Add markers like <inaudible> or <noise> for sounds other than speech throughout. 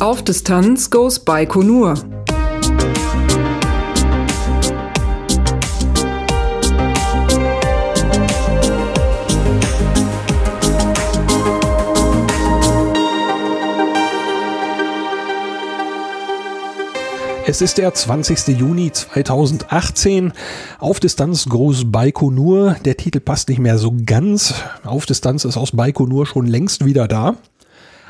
Auf Distanz goes Baikonur. Es ist der 20. Juni 2018. Auf Distanz Groß Baikonur. Der Titel passt nicht mehr so ganz. Auf Distanz ist aus Baikonur schon längst wieder da.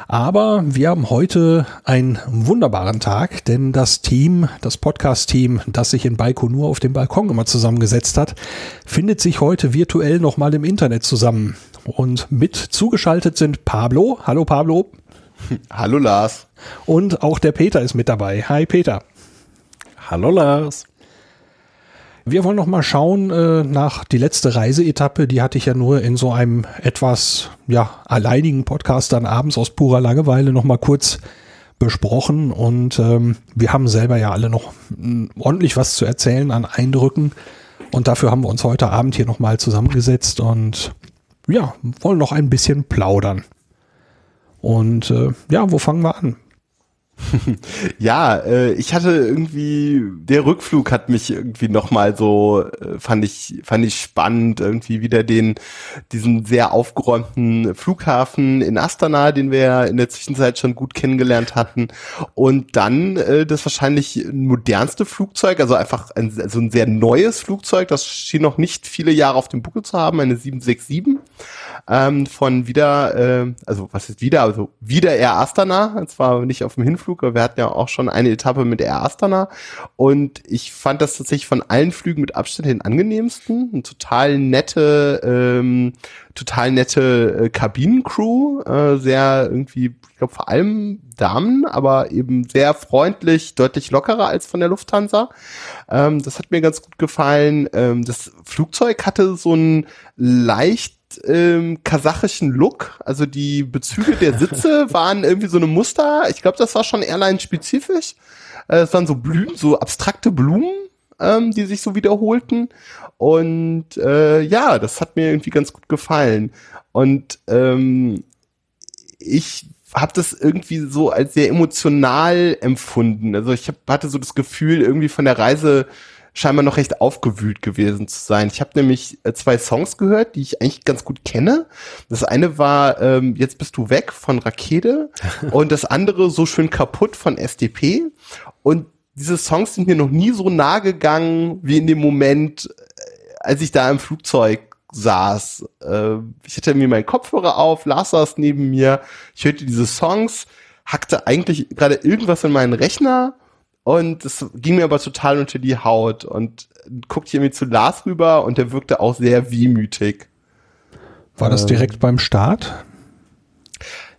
Aber wir haben heute einen wunderbaren Tag, denn das Team, das Podcast-Team, das sich in Baikonur auf dem Balkon immer zusammengesetzt hat, findet sich heute virtuell nochmal im Internet zusammen. Und mit zugeschaltet sind Pablo. Hallo Pablo. Hallo Lars. Und auch der Peter ist mit dabei. Hi Peter. Hallo Lars. Wir wollen noch mal schauen äh, nach die letzte Reiseetappe. Die hatte ich ja nur in so einem etwas ja alleinigen Podcast dann abends aus purer Langeweile noch mal kurz besprochen und ähm, wir haben selber ja alle noch mh, ordentlich was zu erzählen an Eindrücken und dafür haben wir uns heute Abend hier noch mal zusammengesetzt und ja wollen noch ein bisschen plaudern. Und äh, ja, wo fangen wir an? <laughs> ja, äh, ich hatte irgendwie, der Rückflug hat mich irgendwie nochmal so, äh, fand ich, fand ich spannend, irgendwie wieder den, diesen sehr aufgeräumten Flughafen in Astana, den wir ja in der Zwischenzeit schon gut kennengelernt hatten. Und dann äh, das wahrscheinlich modernste Flugzeug, also einfach ein, also ein sehr neues Flugzeug, das schien noch nicht viele Jahre auf dem Buckel zu haben, eine 767 ähm, von wieder, äh, also was ist wieder, also wieder Air Astana, zwar nicht auf dem Hinflug, aber wir hatten ja auch schon eine Etappe mit Air Astana und ich fand das tatsächlich von allen Flügen mit Abstand den angenehmsten, eine total nette, ähm, total nette äh, Kabinencrew, äh, sehr irgendwie, ich glaube vor allem Damen, aber eben sehr freundlich, deutlich lockerer als von der Lufthansa. Ähm, das hat mir ganz gut gefallen. Ähm, das Flugzeug hatte so ein leicht ähm, kasachischen Look. Also die Bezüge der Sitze <laughs> waren irgendwie so eine Muster. Ich glaube, das war schon Airline-spezifisch. Äh, es waren so Blumen, so abstrakte Blumen, ähm, die sich so wiederholten. Und äh, ja, das hat mir irgendwie ganz gut gefallen. Und ähm, ich habe das irgendwie so als sehr emotional empfunden. Also ich hab, hatte so das Gefühl, irgendwie von der Reise scheinbar noch recht aufgewühlt gewesen zu sein. Ich habe nämlich äh, zwei Songs gehört, die ich eigentlich ganz gut kenne. Das eine war ähm, Jetzt bist du weg von Rakete <laughs> und das andere So schön kaputt von SDP. Und diese Songs sind mir noch nie so nah gegangen wie in dem Moment, äh, als ich da im Flugzeug saß. Äh, ich hatte mir meinen Kopfhörer auf, Lars saß neben mir, ich hörte diese Songs, hackte eigentlich gerade irgendwas in meinen Rechner und es ging mir aber total unter die Haut und guckte hier mir zu Lars rüber und der wirkte auch sehr wehmütig. War das ähm, direkt beim Start?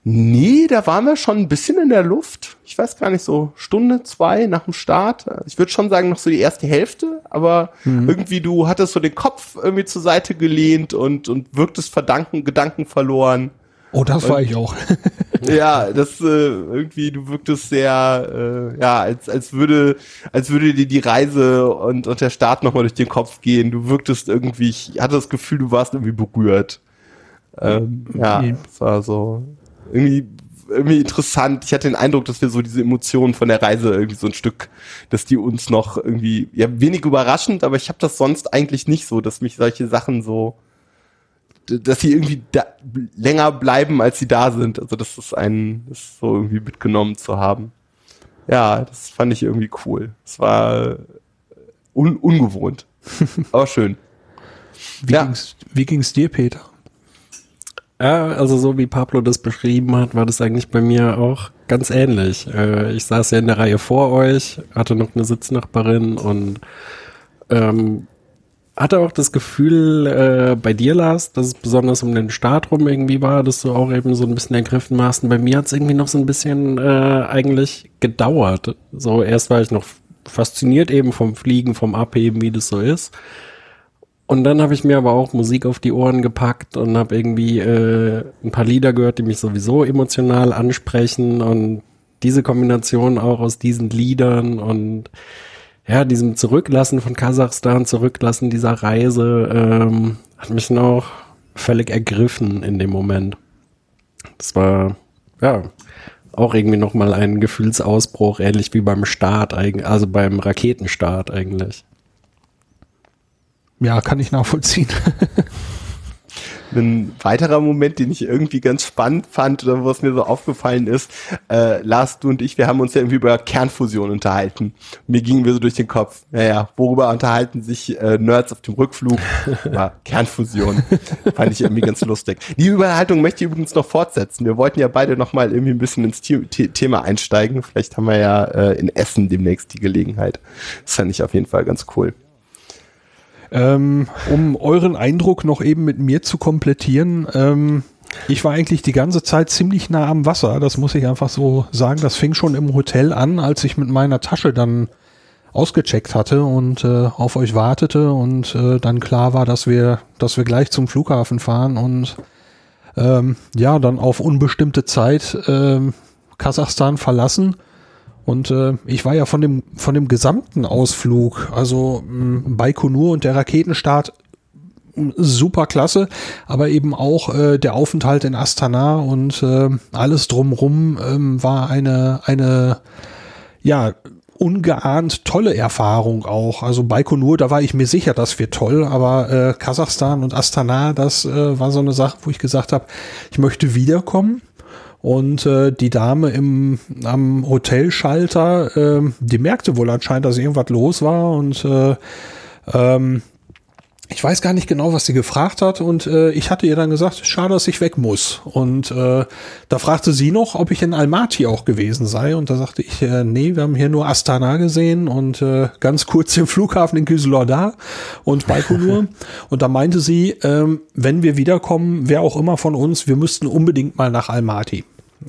Nee, da waren wir schon ein bisschen in der Luft. Ich weiß gar nicht, so Stunde, zwei nach dem Start. Ich würde schon sagen, noch so die erste Hälfte, aber mhm. irgendwie du hattest so den Kopf irgendwie zur Seite gelehnt und, und wirktest Verdanken, Gedanken verloren. Oh, das und, war ich auch. <laughs> ja, das äh, irgendwie, du wirktest sehr, äh, ja, als, als würde, als würde dir die Reise und, und der Start nochmal durch den Kopf gehen. Du wirktest irgendwie, ich hatte das Gefühl, du warst irgendwie berührt. Ähm, ja, es war so irgendwie irgendwie interessant. Ich hatte den Eindruck, dass wir so diese Emotionen von der Reise irgendwie so ein Stück, dass die uns noch irgendwie, ja, wenig überraschend, aber ich habe das sonst eigentlich nicht so, dass mich solche Sachen so dass sie irgendwie da, länger bleiben, als sie da sind. Also das ist ein, das ist so irgendwie mitgenommen zu haben. Ja, das fand ich irgendwie cool. Es war un, ungewohnt, <laughs> aber schön. Wie, ja. ging's, wie ging's dir, Peter? Ja, also so wie Pablo das beschrieben hat, war das eigentlich bei mir auch ganz ähnlich. Äh, ich saß ja in der Reihe vor euch, hatte noch eine Sitznachbarin und ähm, hatte auch das Gefühl äh, bei dir, Lars, dass es besonders um den Start rum irgendwie war, dass du auch eben so ein bisschen ergriffen warst. Und bei mir hat es irgendwie noch so ein bisschen äh, eigentlich gedauert. So erst war ich noch fasziniert eben vom Fliegen, vom Abheben, wie das so ist. Und dann habe ich mir aber auch Musik auf die Ohren gepackt und habe irgendwie äh, ein paar Lieder gehört, die mich sowieso emotional ansprechen und diese Kombination auch aus diesen Liedern und ja, diesem Zurücklassen von Kasachstan, Zurücklassen dieser Reise, ähm, hat mich noch völlig ergriffen in dem Moment. Das war, ja, auch irgendwie nochmal ein Gefühlsausbruch, ähnlich wie beim Start, also beim Raketenstart eigentlich. Ja, kann ich nachvollziehen. <laughs> Ein weiterer Moment, den ich irgendwie ganz spannend fand oder was mir so aufgefallen ist, äh, Lars, du und ich, wir haben uns ja irgendwie über Kernfusion unterhalten. Mir gingen wir so durch den Kopf, naja, worüber unterhalten sich äh, Nerds auf dem Rückflug? <laughs> Ja, Kernfusion. Fand ich irgendwie ganz lustig. Die Überhaltung möchte ich übrigens noch fortsetzen. Wir wollten ja beide noch mal irgendwie ein bisschen ins Thema einsteigen. Vielleicht haben wir ja äh, in Essen demnächst die Gelegenheit. Das fand ich auf jeden Fall ganz cool. Ähm, um euren Eindruck noch eben mit mir zu komplettieren, ähm, ich war eigentlich die ganze Zeit ziemlich nah am Wasser, das muss ich einfach so sagen. Das fing schon im Hotel an, als ich mit meiner Tasche dann ausgecheckt hatte und äh, auf euch wartete und äh, dann klar war, dass wir, dass wir gleich zum Flughafen fahren und ähm, ja, dann auf unbestimmte Zeit äh, Kasachstan verlassen und äh, ich war ja von dem, von dem gesamten Ausflug, also mh, Baikonur und der Raketenstart super klasse, aber eben auch äh, der Aufenthalt in Astana und äh, alles drumrum ähm, war eine, eine, ja, ungeahnt tolle Erfahrung auch. Also Baikonur, da war ich mir sicher, das wird toll, aber äh, Kasachstan und Astana, das äh, war so eine Sache, wo ich gesagt habe, ich möchte wiederkommen und äh, die Dame im, am Hotelschalter, äh, die merkte wohl anscheinend, dass irgendwas los war und äh, ähm, ich weiß gar nicht genau, was sie gefragt hat und äh, ich hatte ihr dann gesagt, schade, dass ich weg muss. Und äh, da fragte sie noch, ob ich in Almaty auch gewesen sei und da sagte ich, äh, nee, wir haben hier nur Astana gesehen und äh, ganz <laughs> kurz den Flughafen in Kyslodar und Baikonur. <laughs> und da meinte sie, äh, wenn wir wiederkommen, wer auch immer von uns, wir müssten unbedingt mal nach Almaty.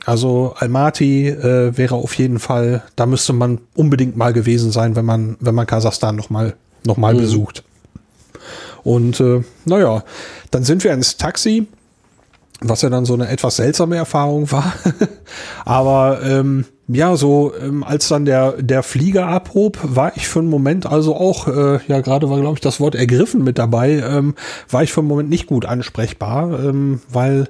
Also Almaty äh, wäre auf jeden Fall, da müsste man unbedingt mal gewesen sein, wenn man, wenn man Kasachstan nochmal noch mal mhm. besucht. Und äh, naja, dann sind wir ins Taxi, was ja dann so eine etwas seltsame Erfahrung war. <laughs> Aber ähm, ja, so ähm, als dann der, der Flieger abhob, war ich für einen Moment also auch, äh, ja gerade war glaube ich das Wort ergriffen mit dabei, ähm, war ich für einen Moment nicht gut ansprechbar, ähm, weil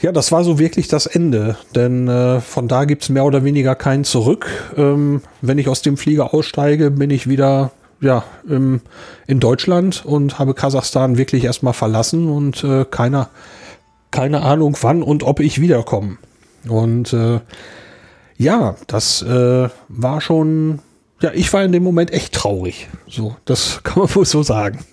ja, das war so wirklich das Ende, denn äh, von da gibt's mehr oder weniger kein Zurück. Ähm, wenn ich aus dem Flieger aussteige, bin ich wieder ja, im, in Deutschland und habe Kasachstan wirklich erstmal verlassen und äh, keiner, keine Ahnung wann und ob ich wiederkomme. Und äh, ja, das äh, war schon, ja, ich war in dem Moment echt traurig. So, das <laughs> kann man wohl so sagen.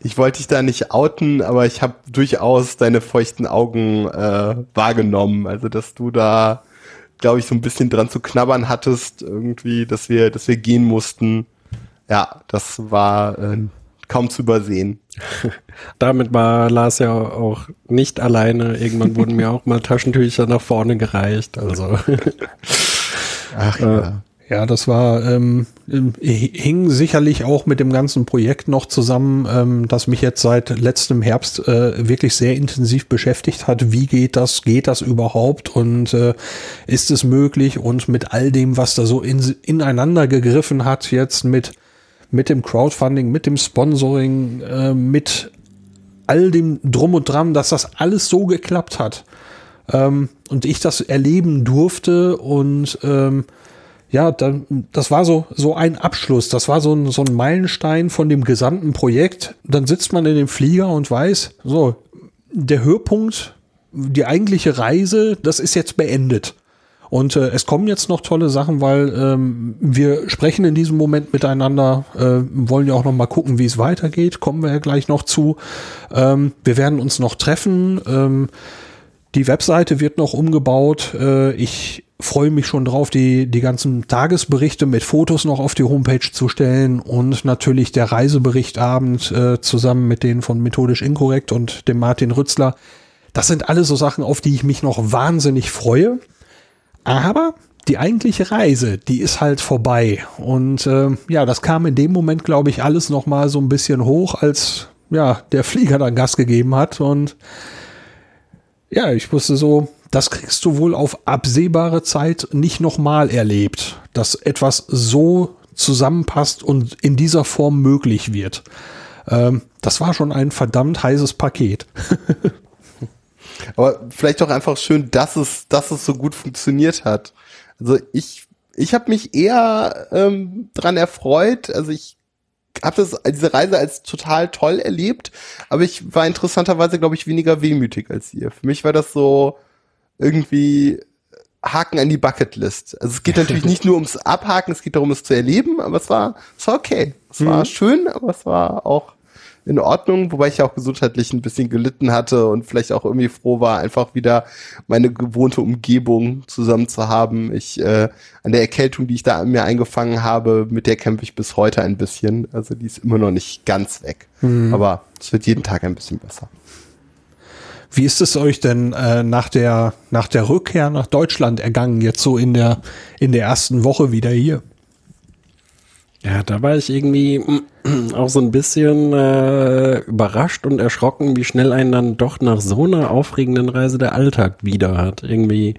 Ich wollte dich da nicht outen, aber ich habe durchaus deine feuchten Augen äh, wahrgenommen. Also dass du da, glaube ich, so ein bisschen dran zu knabbern hattest, irgendwie, dass wir, dass wir gehen mussten. Ja, das war äh, kaum zu übersehen. <laughs> Damit war Lars ja auch nicht alleine. Irgendwann wurden mir auch mal Taschentücher nach vorne gereicht. Also. <laughs> Ach ja. Ja, das war, ähm, hing sicherlich auch mit dem ganzen Projekt noch zusammen, ähm, das mich jetzt seit letztem Herbst äh, wirklich sehr intensiv beschäftigt hat. Wie geht das? Geht das überhaupt? Und äh, ist es möglich? Und mit all dem, was da so in, ineinander gegriffen hat, jetzt mit, mit dem Crowdfunding, mit dem Sponsoring, äh, mit all dem Drum und Dran, dass das alles so geklappt hat. Ähm, und ich das erleben durfte und ähm, ja, dann, das war so, so ein Abschluss. Das war so ein, so ein Meilenstein von dem gesamten Projekt. Dann sitzt man in dem Flieger und weiß, so, der Höhepunkt, die eigentliche Reise, das ist jetzt beendet. Und äh, es kommen jetzt noch tolle Sachen, weil ähm, wir sprechen in diesem Moment miteinander, äh, wollen ja auch noch mal gucken, wie es weitergeht. Kommen wir ja gleich noch zu. Ähm, wir werden uns noch treffen. Ähm, die Webseite wird noch umgebaut. Äh, ich freue mich schon drauf, die, die ganzen Tagesberichte mit Fotos noch auf die Homepage zu stellen und natürlich der Reiseberichtabend äh, zusammen mit denen von Methodisch Inkorrekt und dem Martin Rützler. Das sind alles so Sachen, auf die ich mich noch wahnsinnig freue. Aber die eigentliche Reise, die ist halt vorbei. Und äh, ja, das kam in dem Moment, glaube ich, alles noch mal so ein bisschen hoch, als ja der Flieger dann Gas gegeben hat. Und ja, ich wusste so, das kriegst du wohl auf absehbare Zeit nicht nochmal erlebt, dass etwas so zusammenpasst und in dieser Form möglich wird. Ähm, das war schon ein verdammt heißes Paket. <laughs> Aber vielleicht auch einfach schön, dass es, dass es so gut funktioniert hat. Also ich, ich habe mich eher ähm, dran erfreut. Also ich habe das diese Reise als total toll erlebt, aber ich war interessanterweise, glaube ich, weniger wehmütig als ihr. Für mich war das so irgendwie Haken an die Bucketlist. Also es geht <laughs> natürlich nicht nur ums Abhaken, es geht darum, es zu erleben, aber es war, es war okay. Es war mhm. schön, aber es war auch in Ordnung, wobei ich auch gesundheitlich ein bisschen gelitten hatte und vielleicht auch irgendwie froh war, einfach wieder meine gewohnte Umgebung zusammen zu haben. Ich äh, an der Erkältung, die ich da an mir eingefangen habe, mit der kämpfe ich bis heute ein bisschen. Also die ist immer noch nicht ganz weg, mhm. aber es wird jeden Tag ein bisschen besser. Wie ist es euch denn äh, nach der nach der Rückkehr nach Deutschland ergangen jetzt so in der in der ersten Woche wieder hier? Ja, da war ich irgendwie <clears throat> auch so ein bisschen äh, überrascht und erschrocken, wie schnell einen dann doch nach so einer aufregenden Reise der Alltag wieder hat. Irgendwie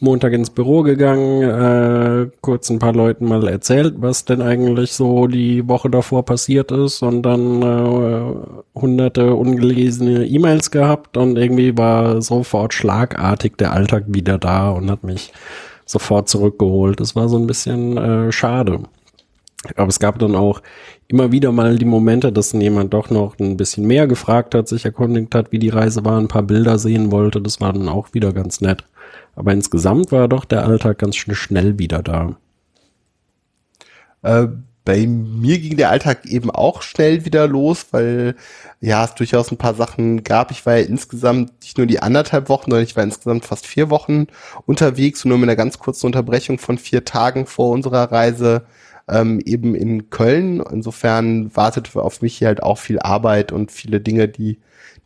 Montag ins Büro gegangen, äh, kurz ein paar Leuten mal erzählt, was denn eigentlich so die Woche davor passiert ist und dann äh, hunderte ungelesene E-Mails gehabt und irgendwie war sofort schlagartig der Alltag wieder da und hat mich sofort zurückgeholt. Das war so ein bisschen äh, schade. Aber es gab dann auch immer wieder mal die Momente, dass jemand doch noch ein bisschen mehr gefragt hat, sich erkundigt hat, wie die Reise war, ein paar Bilder sehen wollte. Das war dann auch wieder ganz nett. Aber insgesamt war doch der Alltag ganz schnell wieder da. Äh, bei mir ging der Alltag eben auch schnell wieder los, weil ja, es durchaus ein paar Sachen gab. Ich war ja insgesamt nicht nur die anderthalb Wochen, sondern ich war insgesamt fast vier Wochen unterwegs und nur mit einer ganz kurzen Unterbrechung von vier Tagen vor unserer Reise ähm, eben in Köln. Insofern wartet auf mich hier halt auch viel Arbeit und viele Dinge, die,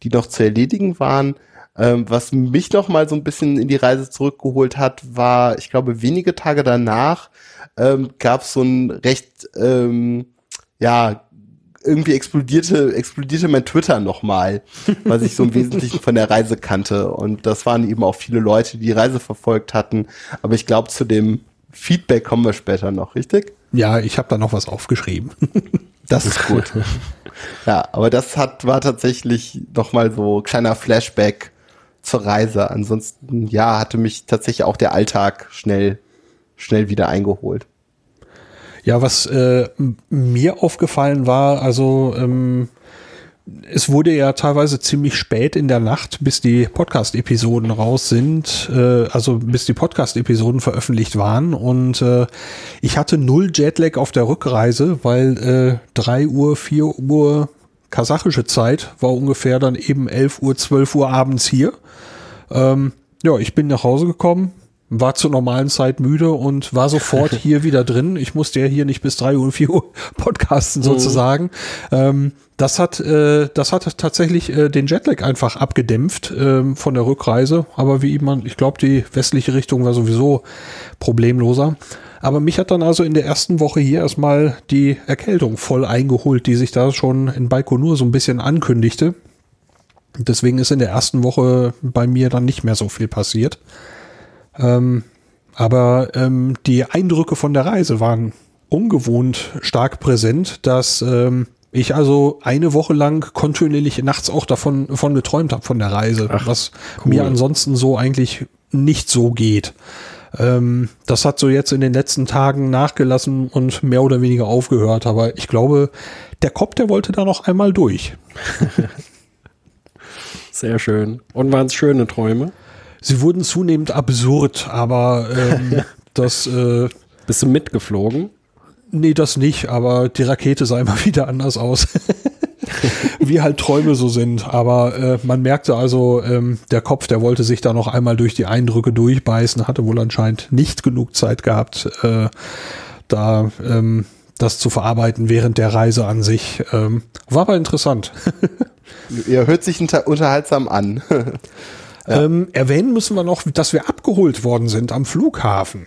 die noch zu erledigen waren. Ähm, was mich noch mal so ein bisschen in die Reise zurückgeholt hat, war, ich glaube, wenige Tage danach ähm, gab es so ein recht, ähm, ja, irgendwie explodierte, explodierte mein Twitter nochmal, <laughs> was ich so im Wesentlichen von der Reise kannte. Und das waren eben auch viele Leute, die die Reise verfolgt hatten. Aber ich glaube, zu dem Feedback kommen wir später noch, richtig? Ja, ich habe da noch was aufgeschrieben. <laughs> Das ist gut. <laughs> ja, aber das hat war tatsächlich noch mal so kleiner Flashback zur Reise. Ansonsten ja, hatte mich tatsächlich auch der Alltag schnell schnell wieder eingeholt. Ja, was äh, mir aufgefallen war, also ähm, es wurde ja teilweise ziemlich spät in der Nacht, bis die Podcast-Episoden raus sind, äh, also bis die Podcast-Episoden veröffentlicht waren. Und äh, ich hatte null Jetlag auf der Rückreise, weil äh, 3 Uhr, 4 Uhr kasachische Zeit war ungefähr dann eben 11 Uhr, 12 Uhr abends hier. Ähm, ja, ich bin nach Hause gekommen, war zur normalen Zeit müde und war sofort <laughs> hier wieder drin. Ich musste ja hier nicht bis drei Uhr, vier Uhr <laughs> podcasten mhm. sozusagen. Mhm. Ähm, das hat, äh, das hat tatsächlich äh, den Jetlag einfach abgedämpft ähm, von der Rückreise. Aber wie man, ich glaube, die westliche Richtung war sowieso problemloser. Aber mich hat dann also in der ersten Woche hier erstmal die Erkältung voll eingeholt, die sich da schon in Baikonur so ein bisschen ankündigte. Deswegen ist in der ersten Woche bei mir dann nicht mehr so viel passiert. Ähm, aber ähm, die Eindrücke von der Reise waren ungewohnt stark präsent, dass ähm, ich also eine Woche lang kontinuierlich nachts auch davon, davon geträumt habe von der Reise, Ach, was cool. mir ansonsten so eigentlich nicht so geht. Ähm, das hat so jetzt in den letzten Tagen nachgelassen und mehr oder weniger aufgehört, aber ich glaube, der Kopf, der wollte da noch einmal durch. <laughs> Sehr schön. Und waren es schöne Träume? Sie wurden zunehmend absurd, aber ähm, <laughs> das. Äh, Bist du mitgeflogen? Nee, das nicht, aber die Rakete sah immer <laughs> wieder anders aus. <laughs> Wie halt Träume so sind. Aber äh, man merkte also, ähm, der Kopf, der wollte sich da noch einmal durch die Eindrücke durchbeißen, hatte wohl anscheinend nicht genug Zeit gehabt, äh, da ähm, das zu verarbeiten während der Reise an sich. Ähm, war aber interessant. Ja, hört sich unterhaltsam an. <laughs> Ja. Ähm, erwähnen müssen wir noch, dass wir abgeholt worden sind am Flughafen.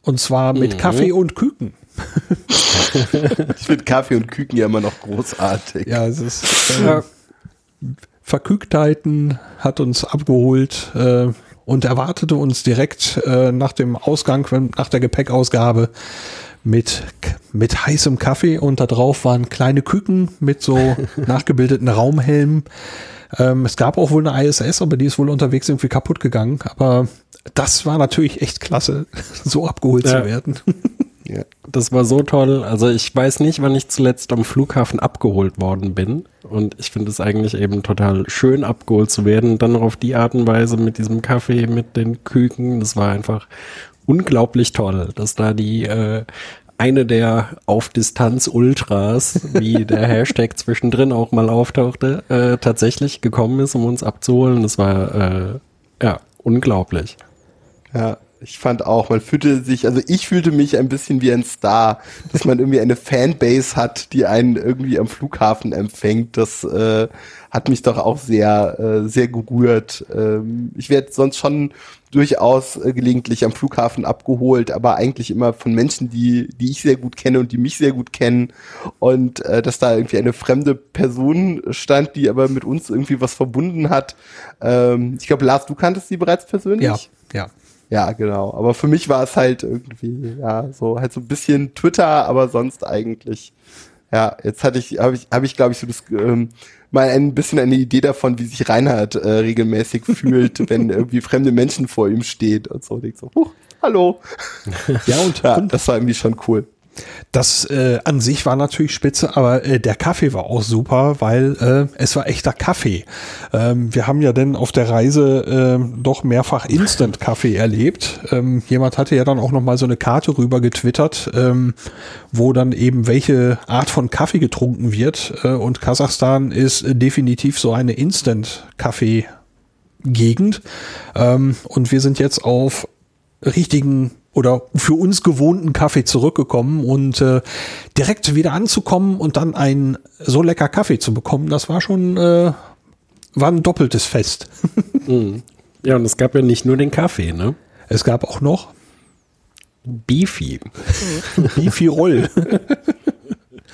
Und zwar mit mhm. Kaffee und Küken. <laughs> ich finde Kaffee und Küken ja immer noch großartig. Ja, es ist äh, Verkügtheiten hat uns abgeholt äh, und erwartete uns direkt äh, nach dem Ausgang, nach der Gepäckausgabe mit, mit heißem Kaffee und da drauf waren kleine Küken mit so <laughs> nachgebildeten Raumhelmen. Ähm, es gab auch wohl eine ISS, aber die ist wohl unterwegs irgendwie kaputt gegangen. Aber das war natürlich echt klasse, <laughs> so abgeholt ja. zu werden. <laughs> Ja. Das war so toll. Also ich weiß nicht, wann ich zuletzt am Flughafen abgeholt worden bin. Und ich finde es eigentlich eben total schön, abgeholt zu werden. dann noch auf die Art und Weise mit diesem Kaffee, mit den Küken. Das war einfach unglaublich toll, dass da die äh, eine der auf Distanz Ultras, wie <laughs> der Hashtag zwischendrin auch mal auftauchte, äh, tatsächlich gekommen ist, um uns abzuholen. Das war äh, ja unglaublich. Ja, ich fand auch, man fühlte sich, also ich fühlte mich ein bisschen wie ein Star, dass man irgendwie eine Fanbase hat, die einen irgendwie am Flughafen empfängt. Das äh, hat mich doch auch sehr, äh, sehr gerührt. Ähm, ich werde sonst schon durchaus äh, gelegentlich am Flughafen abgeholt, aber eigentlich immer von Menschen, die, die ich sehr gut kenne und die mich sehr gut kennen. Und äh, dass da irgendwie eine fremde Person stand, die aber mit uns irgendwie was verbunden hat. Ähm, ich glaube, Lars, du kanntest sie bereits persönlich? Ja, ja. Ja, genau. Aber für mich war es halt irgendwie, ja, so halt so ein bisschen Twitter, aber sonst eigentlich. Ja, jetzt hatte ich, habe ich, habe ich, glaube ich, so das ähm, mal ein bisschen eine Idee davon, wie sich Reinhard äh, regelmäßig <laughs> fühlt, wenn irgendwie fremde Menschen vor ihm steht und so. Und so, huch, hallo. Ja, und, ja, und das war irgendwie schon cool. Das äh, an sich war natürlich spitze, aber äh, der Kaffee war auch super, weil äh, es war echter Kaffee. Ähm, wir haben ja dann auf der Reise äh, doch mehrfach Instant-Kaffee erlebt. Ähm, jemand hatte ja dann auch noch mal so eine Karte rüber getwittert, ähm, wo dann eben welche Art von Kaffee getrunken wird. Äh, und Kasachstan ist äh, definitiv so eine Instant-Kaffee. Gegend. Ähm, und wir sind jetzt auf richtigen oder für uns gewohnten Kaffee zurückgekommen und äh, direkt wieder anzukommen und dann ein so lecker Kaffee zu bekommen, das war schon äh, war ein doppeltes Fest. <laughs> Mhm. ja, und es gab ja nicht nur den Kaffee, ne? Es gab auch noch Beefy. <laughs> Beefy Roll.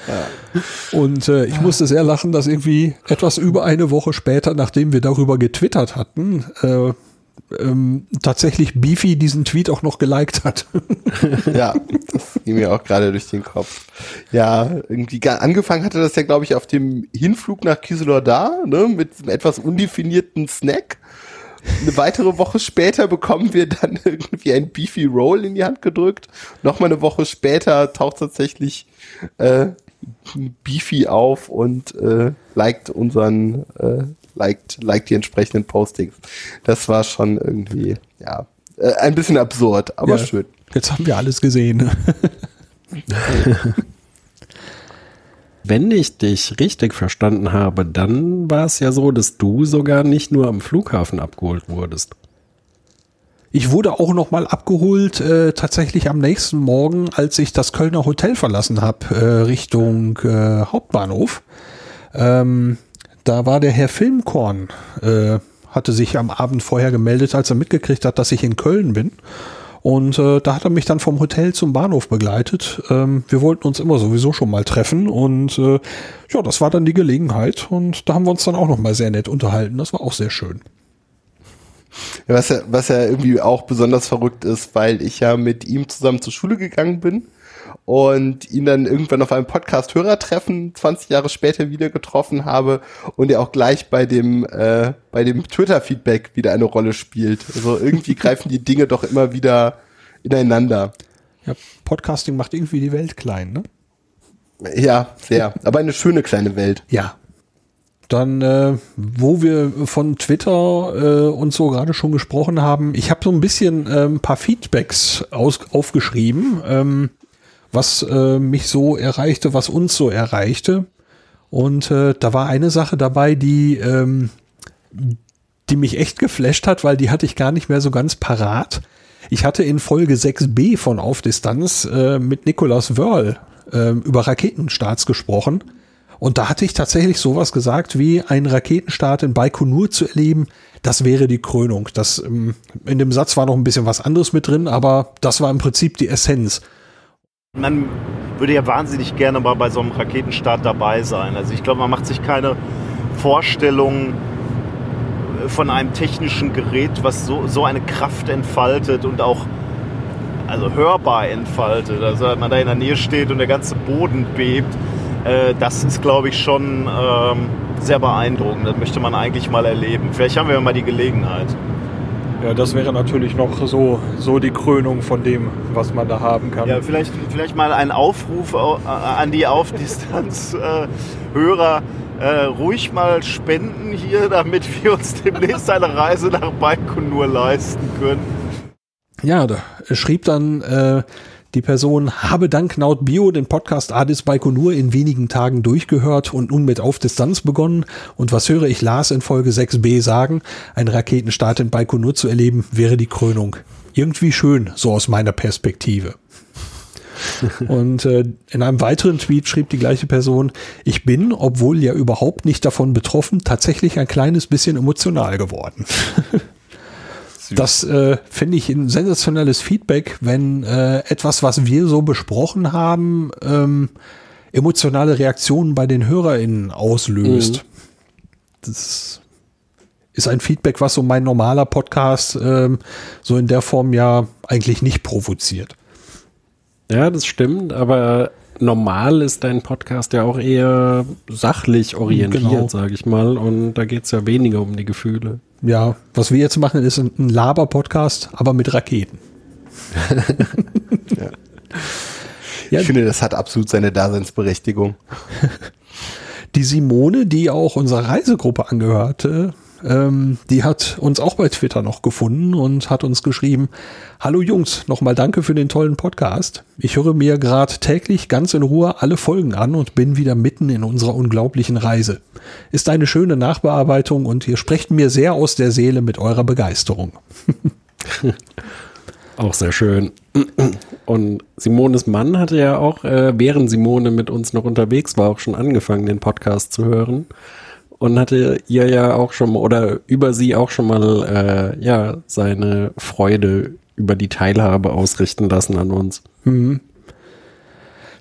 Ja. <laughs> Und äh, ich musste sehr lachen, dass irgendwie etwas über eine Woche später, nachdem wir darüber getwittert hatten, äh, ähm, tatsächlich Beefy diesen Tweet auch noch geliked hat. <laughs> ja, das ging mir auch gerade durch den Kopf. Ja, irgendwie angefangen hatte das ja, glaube ich, auf dem Hinflug nach Kiselordar, ne, mit einem etwas undefinierten Snack. Eine weitere Woche später bekommen wir dann <laughs> irgendwie ein Beefy Roll in die Hand gedrückt. Nochmal eine Woche später taucht tatsächlich äh, Beefy auf und äh, liked unseren äh, liked, liked die entsprechenden Postings. Das war schon irgendwie, ja, äh, ein bisschen absurd, aber ja, schön. Jetzt haben wir alles gesehen. <laughs> Wenn ich dich richtig verstanden habe, dann war es ja so, dass du sogar nicht nur am Flughafen abgeholt wurdest. Ich wurde auch noch mal abgeholt, äh, tatsächlich am nächsten Morgen, als ich das Kölner Hotel verlassen habe, äh, Richtung äh, Hauptbahnhof. Ähm, da war der Herr Filmkorn, äh, hatte sich am Abend vorher gemeldet, als er mitgekriegt hat, dass ich in Köln bin. Und äh, da hat er mich dann vom Hotel zum Bahnhof begleitet. Ähm, wir wollten uns immer sowieso schon mal treffen und äh, ja, das war dann die Gelegenheit und da haben wir uns dann auch noch mal sehr nett unterhalten. Das war auch sehr schön. Was ja, was ja irgendwie auch besonders verrückt ist, weil ich ja mit ihm zusammen zur Schule gegangen bin und ihn dann irgendwann auf einem Podcast-Hörertreffen 20 Jahre später wieder getroffen habe und er auch gleich bei dem, äh, bei dem Twitter-Feedback wieder eine Rolle spielt. Also irgendwie <laughs> greifen die Dinge doch immer wieder ineinander. Ja, Podcasting macht irgendwie die Welt klein, ne? Ja, sehr. Aber eine schöne kleine Welt. Ja. Dann, äh, wo wir von Twitter äh, und so gerade schon gesprochen haben, ich habe so ein bisschen äh, ein paar Feedbacks aus, aufgeschrieben. Ähm, was äh, mich so erreichte, was uns so erreichte. Und äh, da war eine Sache dabei, die, ähm, die mich echt geflasht hat, weil die hatte ich gar nicht mehr so ganz parat. Ich hatte in Folge 6b von Auf Distanz äh, mit Nikolaus Wörl äh, über Raketenstarts gesprochen. Und da hatte ich tatsächlich sowas gesagt, wie ein Raketenstart in Baikonur zu erleben, das wäre die Krönung. Das, ähm, in dem Satz war noch ein bisschen was anderes mit drin, aber das war im Prinzip die Essenz. Man würde ja wahnsinnig gerne mal bei so einem Raketenstart dabei sein. Also ich glaube, man macht sich keine Vorstellung von einem technischen Gerät, was so, so eine Kraft entfaltet und auch also hörbar entfaltet, also wenn man da in der Nähe steht und der ganze Boden bebt, äh, das ist, glaube ich, schon ähm, sehr beeindruckend. Das möchte man eigentlich mal erleben. Vielleicht haben wir mal die Gelegenheit. Ja, das wäre natürlich noch so, so die Krönung von dem, was man da haben kann. Ja, vielleicht, vielleicht mal ein Aufruf au- äh, an die Auf-Distanz-Hörer. Äh, ruhig mal spenden hier, damit wir uns demnächst eine Reise nach Baikonur leisten können. Ja, da schrieb dann äh, die Person, habe dank Naut Bio den Podcast Adis Baikonur in wenigen Tagen durchgehört und nun mit Auf Distanz begonnen. Und was höre ich Lars in Folge 6b sagen? Ein Raketenstart in Baikonur zu erleben, wäre die Krönung. Irgendwie schön, so aus meiner Perspektive. <laughs> Und äh, in einem weiteren Tweet schrieb die gleiche Person, ich bin, obwohl ja überhaupt nicht davon betroffen, tatsächlich ein kleines bisschen emotional geworden. <laughs> Das äh, finde ich ein sensationelles Feedback, wenn äh, etwas, was wir so besprochen haben, ähm, emotionale Reaktionen bei den HörerInnen auslöst. Das ist ein Feedback, was so mein normaler Podcast ähm, so in der Form ja eigentlich nicht provoziert. Ja, das stimmt, aber normal ist dein Podcast ja auch eher sachlich orientiert, Genau. sage ich mal. Und da geht's ja weniger um die Gefühle. Ja, was wir jetzt machen, ist ein Laber-Podcast, aber mit Raketen. <laughs> Ja. Ich finde, das hat absolut seine Daseinsberechtigung. <laughs> Die Simone, die auch unserer Reisegruppe angehörte, ähm, die hat uns auch bei Twitter noch gefunden und hat uns geschrieben, Hallo Jungs, nochmal danke für den tollen Podcast. Ich höre mir gerade täglich ganz in Ruhe alle Folgen an und bin wieder mitten in unserer unglaublichen Reise. Ist eine schöne Nachbearbeitung und ihr sprecht mir sehr aus der Seele mit eurer Begeisterung. <laughs> Auch sehr schön. Und Simones Mann hatte ja auch, äh, während Simone mit uns noch unterwegs war, auch schon angefangen, den Podcast zu hören. Und hatte ihr ja auch schon mal, oder über sie auch schon mal, äh, ja, seine Freude über die Teilhabe ausrichten lassen an uns.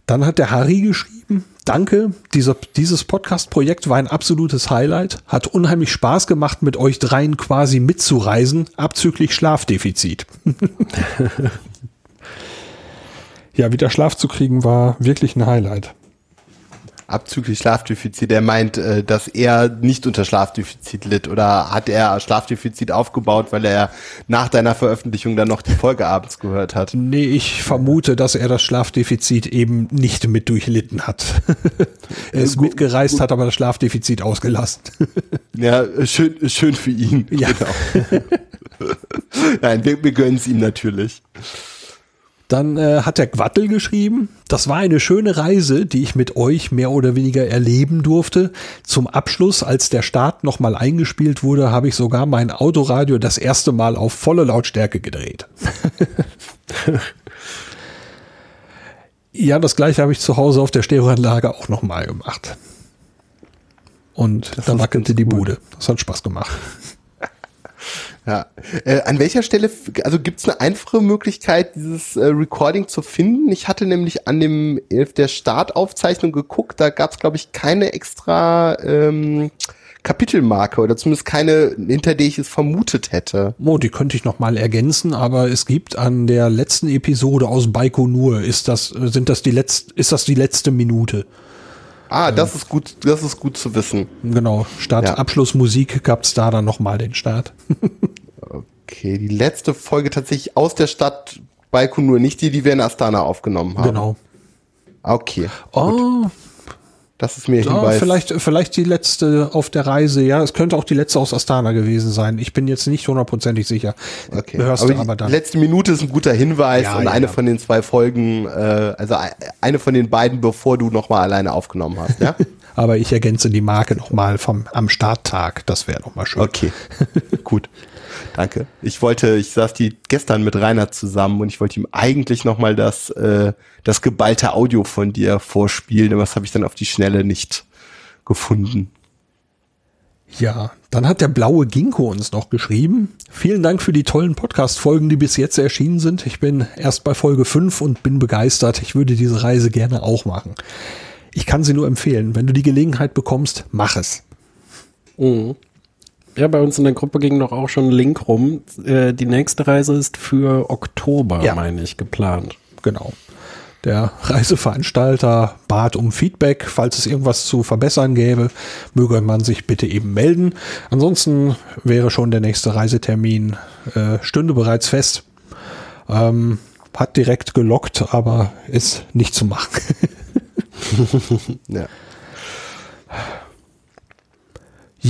Dann hat der Harry geschrieben, danke, dieser, dieses Podcast-Projekt war ein absolutes Highlight, hat unheimlich Spaß gemacht, mit euch dreien quasi mitzureisen, abzüglich Schlafdefizit. <laughs> ja, wieder Schlaf zu kriegen war wirklich ein Highlight. Abzüglich Schlafdefizit. Er meint, äh, dass er nicht unter Schlafdefizit litt oder hat er Schlafdefizit aufgebaut, weil er nach deiner Veröffentlichung dann noch die Folge abends gehört hat. Nee, ich vermute, dass er das Schlafdefizit eben nicht mit durchlitten hat. <laughs> er ist mitgereist, hat aber das Schlafdefizit ausgelassen. <laughs> Ja, äh, schön, schön für ihn. Ja. Genau. <laughs> Nein, wir, wir gönnen es ihm natürlich. Dann äh, hat der Gwattel geschrieben, das war eine schöne Reise, die ich mit euch mehr oder weniger erleben durfte. Zum Abschluss, als der Start nochmal eingespielt wurde, habe ich sogar mein Autoradio das erste Mal auf volle Lautstärke gedreht. <laughs> ja, das gleiche habe ich zu Hause auf der Stereoanlage auch nochmal gemacht. Und da ist wackelte die. Bude. Das hat Spaß gemacht. Ja. Äh, an welcher Stelle, also gibt es eine einfache Möglichkeit, dieses äh, Recording zu finden? Ich hatte nämlich an dem der Startaufzeichnung geguckt, da gab es, glaube ich, keine extra ähm, Kapitelmarke oder zumindest keine, hinter der ich es vermutet hätte. Oh, die könnte ich noch mal ergänzen, aber es gibt an der letzten Episode aus Baikonur ist das äh, sind das die letzte ist das die letzte Minute. Ah, das ist gut, das ist gut zu wissen. Genau, statt Ja. Abschlussmusik gab's da dann noch mal den Start. <laughs> Okay, die letzte Folge tatsächlich aus der Stadt Baikonur, nicht die, die wir in Astana aufgenommen haben. Genau. Ah, Okay, Oh, das ist mir ja, Hinweis. vielleicht vielleicht die letzte auf der Reise. Ja, es könnte auch die letzte aus Astana gewesen sein. Ich bin jetzt nicht hundertprozentig sicher. Okay. Hörst aber du die aber dann. letzte Minute ist ein guter Hinweis Ja, und ja, eine von den zwei Folgen, äh, also eine von den beiden, bevor du nochmal alleine aufgenommen hast, ja? <laughs> Aber ich ergänze die Marke noch mal vom am Starttag. Das wäre noch mal schön. Okay, <laughs> gut. Danke. Ich wollte, ich saß die gestern mit Reinhard zusammen und ich wollte ihm eigentlich nochmal das, äh, das geballte Audio von dir vorspielen, aber das habe ich dann auf die Schnelle nicht gefunden. Ja, dann hat der blaue Ginkgo uns noch geschrieben. Vielen Dank für die tollen Podcast-Folgen, die bis jetzt erschienen sind. Ich bin erst bei Folge 5 und bin begeistert. Ich würde diese Reise gerne auch machen. Ich kann sie nur empfehlen. Wenn du die Gelegenheit bekommst, mach es. Mhm. Ja, bei uns in der Gruppe ging doch auch schon ein Link rum. Äh, die nächste Reise ist für Oktober, Ja. meine ich, geplant. Genau. Der Reiseveranstalter bat um Feedback, falls es irgendwas zu verbessern gäbe, möge man sich bitte eben melden. Ansonsten wäre schon der nächste Reisetermin, äh, stünde bereits fest. Ähm, hat direkt gelockt, aber ist nicht zu machen. <laughs> Ja.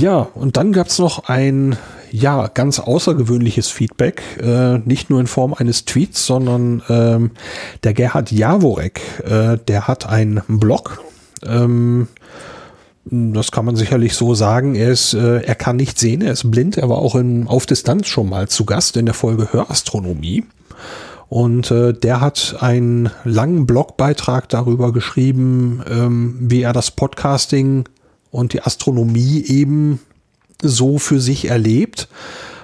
Ja, und dann gab's noch ein ja ganz außergewöhnliches Feedback, äh, nicht nur in Form eines Tweets, sondern ähm, der Gerhard Jaworek, äh, der hat einen Blog. Ähm, das kann man sicherlich so sagen. Er ist, äh, er kann nicht sehen, er ist blind. Er war auch in, auf Distanz schon mal zu Gast in der Folge Hörastronomie. Und äh, der hat einen langen Blogbeitrag darüber geschrieben, ähm, wie er das Podcasting und die Astronomie eben so für sich erlebt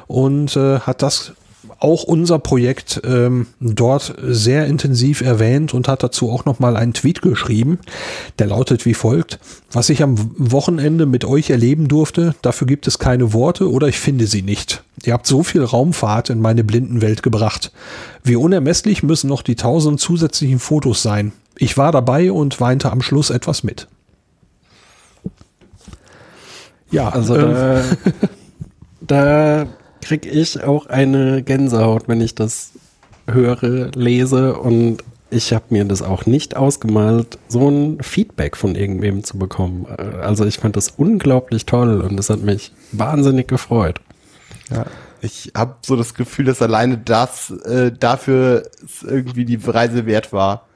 und äh, hat das auch unser Projekt ähm, dort sehr intensiv erwähnt und hat dazu auch noch mal einen Tweet geschrieben, der lautet wie folgt: Was ich am Wochenende mit euch erleben durfte, dafür gibt es keine Worte oder ich finde sie nicht. Ihr habt so viel Raumfahrt in meine Blindenwelt gebracht. Wie unermesslich müssen noch die tausend zusätzlichen Fotos sein. Ich war dabei und weinte am Schluss etwas mit. Ja, Also ähm, da, da krieg ich auch eine Gänsehaut, wenn ich das höre, lese und ich habe mir das auch nicht ausgemalt, so ein Feedback von irgendwem zu bekommen. Äh, Also ich fand das unglaublich toll und es hat mich wahnsinnig gefreut. Ja. Ich habe so das Gefühl, dass alleine das äh, dafür irgendwie die Reise wert war.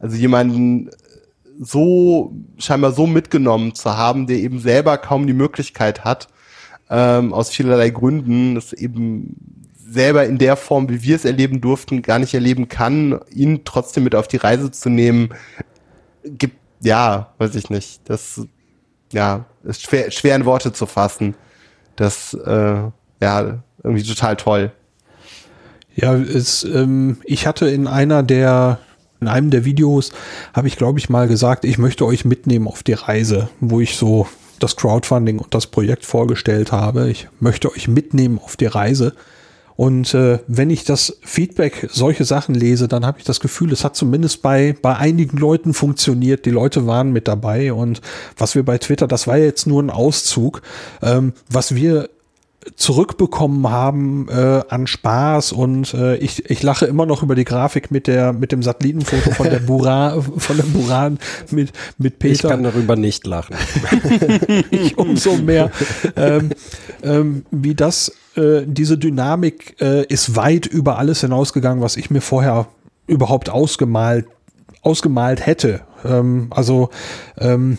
Also jemanden so scheinbar so mitgenommen zu haben, der eben selber kaum die Möglichkeit hat, ähm, aus vielerlei Gründen, das eben selber in der Form, wie wir es erleben durften, gar nicht erleben kann, ihn trotzdem mit auf die Reise zu nehmen, gibt, ja, weiß ich nicht, das, ja, ist schwer, schwer in Worte zu fassen. Das, äh, ja, irgendwie total toll. Ja, es, ähm, ich hatte in einer der, in einem der Videos habe ich, glaube ich, mal gesagt, ich möchte euch mitnehmen auf die Reise, wo ich so das Crowdfunding und das Projekt vorgestellt habe. Ich möchte euch mitnehmen auf die Reise. Und äh, wenn ich das Feedback, solche Sachen lese, dann habe ich das Gefühl, es hat zumindest bei, bei einigen Leuten funktioniert. Die Leute waren mit dabei. Und was wir bei Twitter, das war jetzt nur ein Auszug, ähm, was wir zurückbekommen haben äh, an Spaß und äh, ich, ich lache immer noch über die Grafik mit der mit dem Satellitenfoto von der Buran <laughs> von der Buran mit mit Peter. Ich kann darüber nicht lachen. <laughs> ich umso mehr. Ähm, ähm, wie das äh, diese Dynamik äh, ist weit über alles hinausgegangen was ich mir vorher überhaupt ausgemalt ausgemalt hätte. Ähm, also ähm,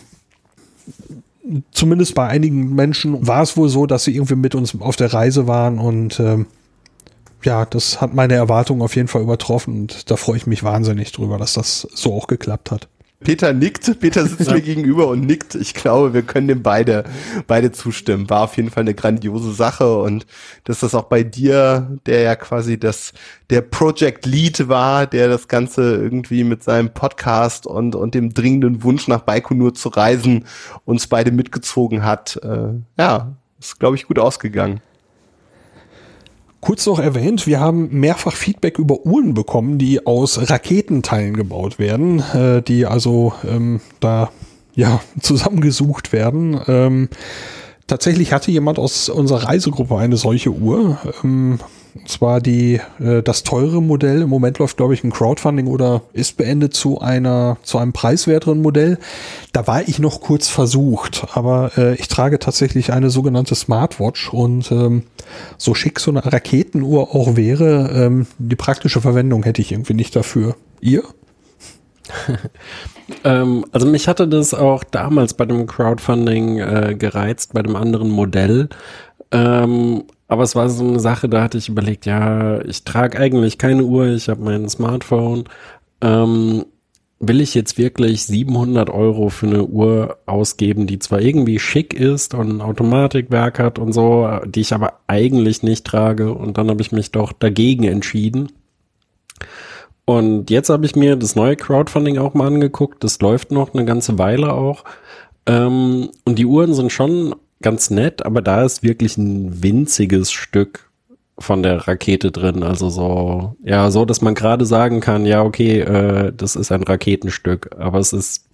zumindest bei einigen Menschen war es wohl so, dass sie irgendwie mit uns auf der Reise waren und ähm, ja, das hat meine Erwartungen auf jeden Fall übertroffen und da freue ich mich wahnsinnig drüber, dass das so auch geklappt hat. Peter nickt, Peter sitzt mir gegenüber und nickt. Ich glaube, wir können dem beide, beide zustimmen. War auf jeden Fall eine grandiose Sache und dass das auch bei dir, der ja quasi das, der Project Lead war, der das Ganze irgendwie mit seinem Podcast und, und dem dringenden Wunsch nach Baikonur zu reisen uns beide mitgezogen hat. Äh, ja, ist glaube ich gut ausgegangen. Kurz noch erwähnt, wir haben mehrfach Feedback über Uhren bekommen, die aus Raketenteilen gebaut werden, äh, die also ähm, da ja <laughs> zusammengesucht werden. Ähm, tatsächlich hatte jemand aus unserer Reisegruppe eine solche Uhr. Ähm, zwar die, äh, das teure Modell. Im Moment läuft, glaube ich, ein Crowdfunding oder ist beendet zu einer, zu einem preiswerteren Modell. Da war ich noch kurz versucht, aber äh, ich trage tatsächlich eine sogenannte Smartwatch und ähm, so schick so eine Raketenuhr auch wäre, ähm, die praktische Verwendung hätte ich irgendwie nicht dafür. Ihr? <laughs> Ähm, also mich hatte das auch damals bei dem Crowdfunding äh, gereizt, bei dem anderen Modell. Ähm, aber es war so eine Sache, da hatte ich überlegt, ja, ich trage eigentlich keine Uhr, ich habe mein Smartphone. Ähm, will ich jetzt wirklich 700 Euro für eine Uhr ausgeben, die zwar irgendwie schick ist und ein Automatikwerk hat und so, die ich aber eigentlich nicht trage. Und dann habe ich mich doch dagegen entschieden. Und jetzt habe ich mir das neue Crowdfunding auch mal angeguckt. Das läuft noch eine ganze Weile auch. Ähm, und die Uhren sind schon ganz nett, aber da ist wirklich ein winziges Stück von der Rakete drin. Also so, ja, so, dass man gerade sagen kann, ja, okay, äh, das ist ein Raketenstück, aber es ist,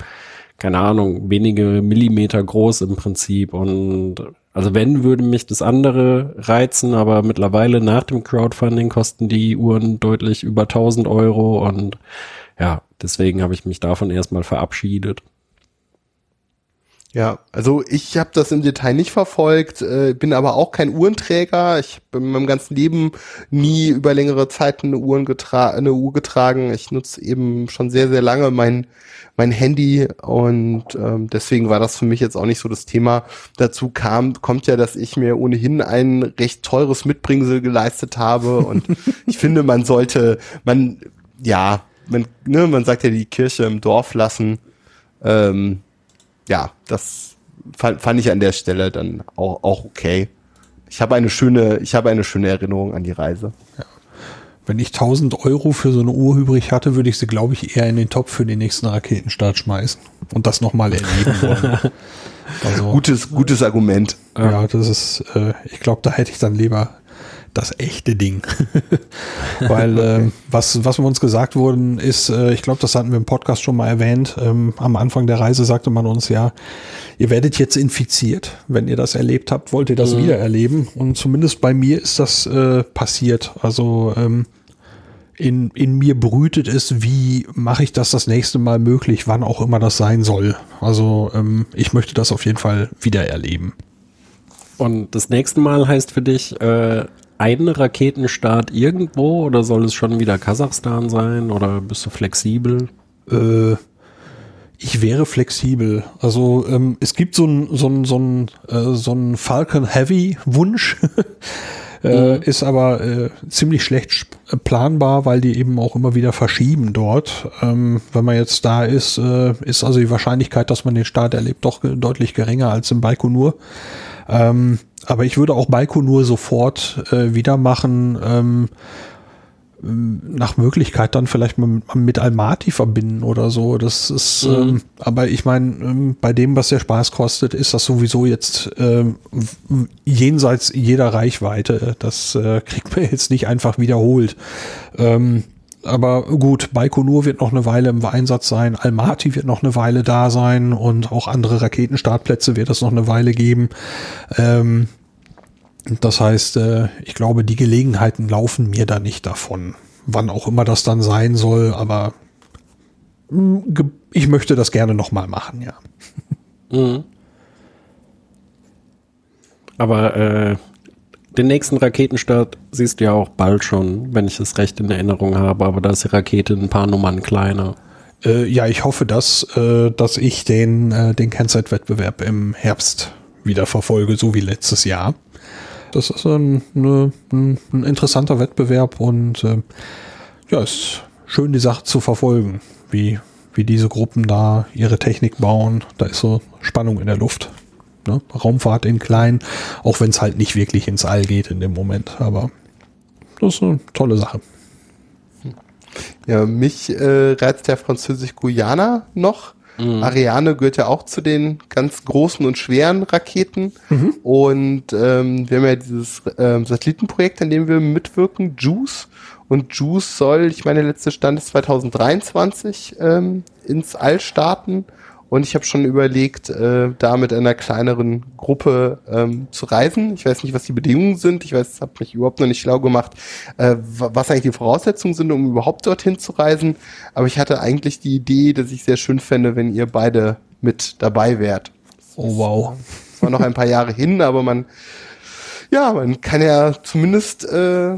keine Ahnung, wenige Millimeter groß im Prinzip. Und also wenn, würde mich das andere reizen, aber mittlerweile nach dem Crowdfunding kosten die Uhren deutlich über 1000 Euro und ja, deswegen habe ich mich davon erstmal verabschiedet. Ja, also ich habe das im Detail nicht verfolgt, äh, bin aber auch kein Uhrenträger. Ich habe in meinem ganzen Leben nie über längere Zeit eine, Uhren getra eine Uhr getragen. Ich nutze eben schon sehr, sehr lange mein, mein Handy und ähm, deswegen war das für mich jetzt auch nicht so das Thema. Dazu kam, kommt ja, dass ich mir ohnehin ein recht teures Mitbringsel geleistet habe und <laughs> ich finde, man sollte, man, ja, man, ne, man sagt ja die Kirche im Dorf lassen. Ähm, ja, das fand, fand ich an der Stelle dann auch, auch okay. Ich habe eine schöne, ich habe eine schöne Erinnerung an die Reise. Ja. Wenn ich 1000 Euro für so eine Uhr übrig hatte, würde ich sie, glaube ich, eher in den Topf für den nächsten Raketenstart schmeißen und das nochmal erleben wollen. <laughs> Also, gutes, gutes Argument. Ja, das ist, äh, ich glaube, da hätte ich dann lieber das echte Ding. <laughs> Weil <laughs> äh, was, was wir uns gesagt wurden, ist, äh, ich glaube, das hatten wir im Podcast schon mal erwähnt, ähm, am Anfang der Reise sagte man uns ja, ihr werdet jetzt infiziert. Wenn ihr das erlebt habt, wollt ihr das mhm. wieder erleben. Und zumindest bei mir ist das äh, passiert. Also ähm, in, in mir brütet es, wie mache ich das das nächste Mal möglich, wann auch immer das sein soll. Also ähm, ich möchte das auf jeden Fall wieder erleben. Und das nächste Mal heißt für dich äh, ein Raketenstart irgendwo oder soll es schon wieder Kasachstan sein oder bist du flexibel? Äh, ich wäre flexibel. Also ähm, es gibt so ein so ein so ein, äh, so ein Falcon Heavy Wunsch. <laughs> äh, mhm. Ist aber äh, ziemlich schlecht planbar, weil die eben auch immer wieder verschieben dort. Ähm, wenn man jetzt da ist, äh, ist also die Wahrscheinlichkeit, dass man den Start erlebt, doch deutlich geringer als im Baikonur. Ähm, aber ich würde auch Baikonur sofort äh, wieder machen. Ähm, nach Möglichkeit dann vielleicht mit, mit Almaty verbinden oder so. Das ist, mhm. ähm, aber ich meine, ähm, bei dem, was der Spaß kostet, ist das sowieso jetzt ähm, jenseits jeder Reichweite. Das äh, kriegt man jetzt nicht einfach wiederholt. Ähm, aber gut, Baikonur wird noch eine Weile im Einsatz sein, Almaty wird noch eine Weile da sein und auch andere Raketenstartplätze wird es noch eine Weile geben. Ähm, das heißt, äh, ich glaube, die Gelegenheiten laufen mir da nicht davon. Wann auch immer das dann sein soll, aber mm, ich möchte das gerne nochmal machen, ja. Mhm. Aber äh, den nächsten Raketenstart siehst du ja auch bald schon, wenn ich es recht in Erinnerung habe, aber da ist die Rakete ein paar Nummern kleiner. Äh, ja, ich hoffe, dass, äh, dass ich den, äh, den Kennzeitwettbewerb im Herbst wieder verfolge, so wie letztes Jahr. Das ist ein, eine, ein, ein interessanter Wettbewerb und äh, ja, ist schön, die Sache zu verfolgen, wie, wie diese Gruppen da ihre Technik bauen. Da ist so Spannung in der Luft. Ne? Raumfahrt in klein, auch wenn es halt nicht wirklich ins All geht in dem Moment. Aber das ist eine tolle Sache. Ja, mich äh, reizt der französisch-Guyana noch. Mhm. Ariane gehört ja auch zu den ganz großen und schweren Raketen. Mhm. Und ähm, wir haben ja dieses ähm, Satellitenprojekt, an dem wir mitwirken, JUICE. Und JUICE soll, ich meine, der letzte Stand ist 2023 ähm, ins All starten. Und ich habe schon überlegt, äh, da mit einer kleineren Gruppe ähm, zu reisen. Ich weiß nicht, was die Bedingungen sind. Ich weiß, habe mich überhaupt noch nicht schlau gemacht, äh, was eigentlich die Voraussetzungen sind, um überhaupt dorthin zu reisen. Aber ich hatte eigentlich die Idee, dass ich sehr schön fände, wenn ihr beide mit dabei wärt. Oh wow. Das war noch ein paar Jahre hin, aber man, ja, man kann ja zumindest äh,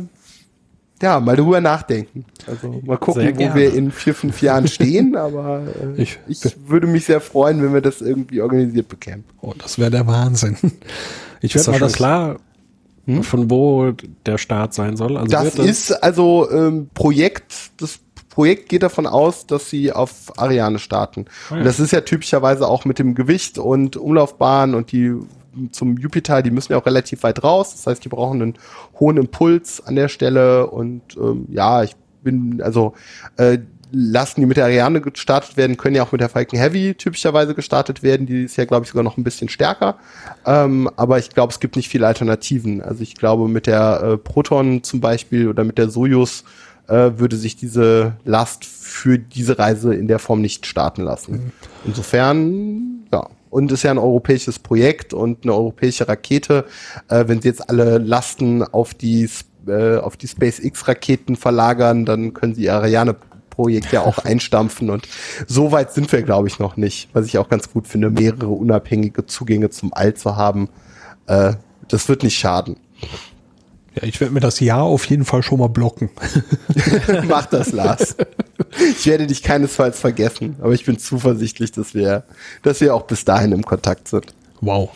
ja, mal drüber nachdenken. Also mal gucken, wo wir in vier, fünf Jahren stehen, <laughs> aber äh, ich, ich würde mich sehr freuen, wenn wir das irgendwie organisiert bekämen. Oh, das wäre der Wahnsinn. Ich werde mal das klar, hm? von wo der Start sein soll. Also das, das ist also ähm, Projekt, das Projekt geht davon aus, dass sie auf Ariane starten. Oh ja. Und das ist ja typischerweise auch mit dem Gewicht und Umlaufbahn und die zum Jupiter, die müssen ja auch relativ weit raus. Das heißt, die brauchen einen hohen Impuls an der Stelle. Und ähm, ja, ich bin, also äh, Lasten, die mit der Ariane gestartet werden, können ja auch mit der Falcon Heavy typischerweise gestartet werden. Die ist ja, glaube ich, sogar noch ein bisschen stärker. Ähm, aber ich glaube, es gibt nicht viele Alternativen. Also ich glaube, mit der äh, Proton zum Beispiel oder mit der Soyuz äh, würde sich diese Last für diese Reise in der Form nicht starten lassen. Mhm. Insofern, ja. Und ist ja ein europäisches Projekt und eine europäische Rakete. Äh, wenn sie jetzt alle Lasten auf die äh, auf die SpaceX-Raketen verlagern, dann können sie ihr Ariane-Projekt ja auch <laughs> einstampfen. Und so weit sind wir, glaube ich, noch nicht. Was ich auch ganz gut finde, mehrere unabhängige Zugänge zum All zu haben. Äh, das wird nicht schaden. Ja, ich werde mir das Jahr auf jeden Fall schon mal blocken. <laughs> Mach das, Lars. <laughs> <laughs> Ich werde dich keinesfalls vergessen, aber ich bin zuversichtlich, dass wir, dass wir auch bis dahin im Kontakt sind. Wow.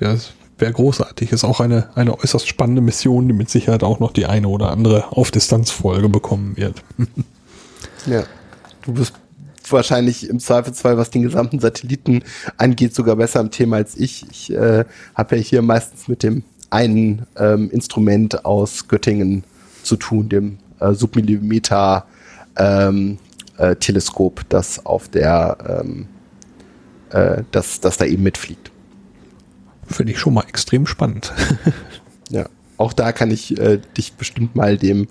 Ja, wäre großartig. Ist auch eine, eine äußerst spannende Mission, die mit Sicherheit auch noch die eine oder andere Auf-Distanz-Folge bekommen wird. <laughs> ja. Du bist wahrscheinlich im Zweifelsfall, was den gesamten Satelliten angeht, sogar besser im Thema als ich. Ich äh, habe ja hier meistens mit dem einen ähm, Instrument aus Göttingen zu tun, dem äh, Submillimeter ähm, äh, Teleskop, das auf der, ähm, äh, das, das da eben mitfliegt. Finde ich schon mal extrem spannend. ja, auch da kann ich äh, dich bestimmt mal dem,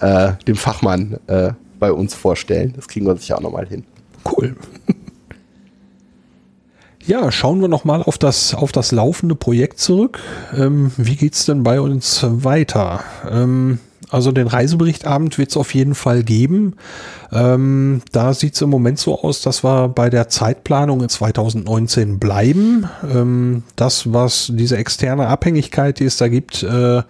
äh, dem Fachmann äh, bei uns vorstellen. Das kriegen wir sicher auch nochmal hin. Cool. Ja, schauen wir nochmal auf das, auf das laufende Projekt zurück. Ähm, wie geht's denn bei uns weiter? Ähm, also den Reiseberichtabend wird es auf jeden Fall geben. Ähm, da sieht es im Moment so aus, dass wir bei der Zeitplanung in 2019 bleiben. Ähm, das, was diese externe Abhängigkeit, die es da gibt, äh,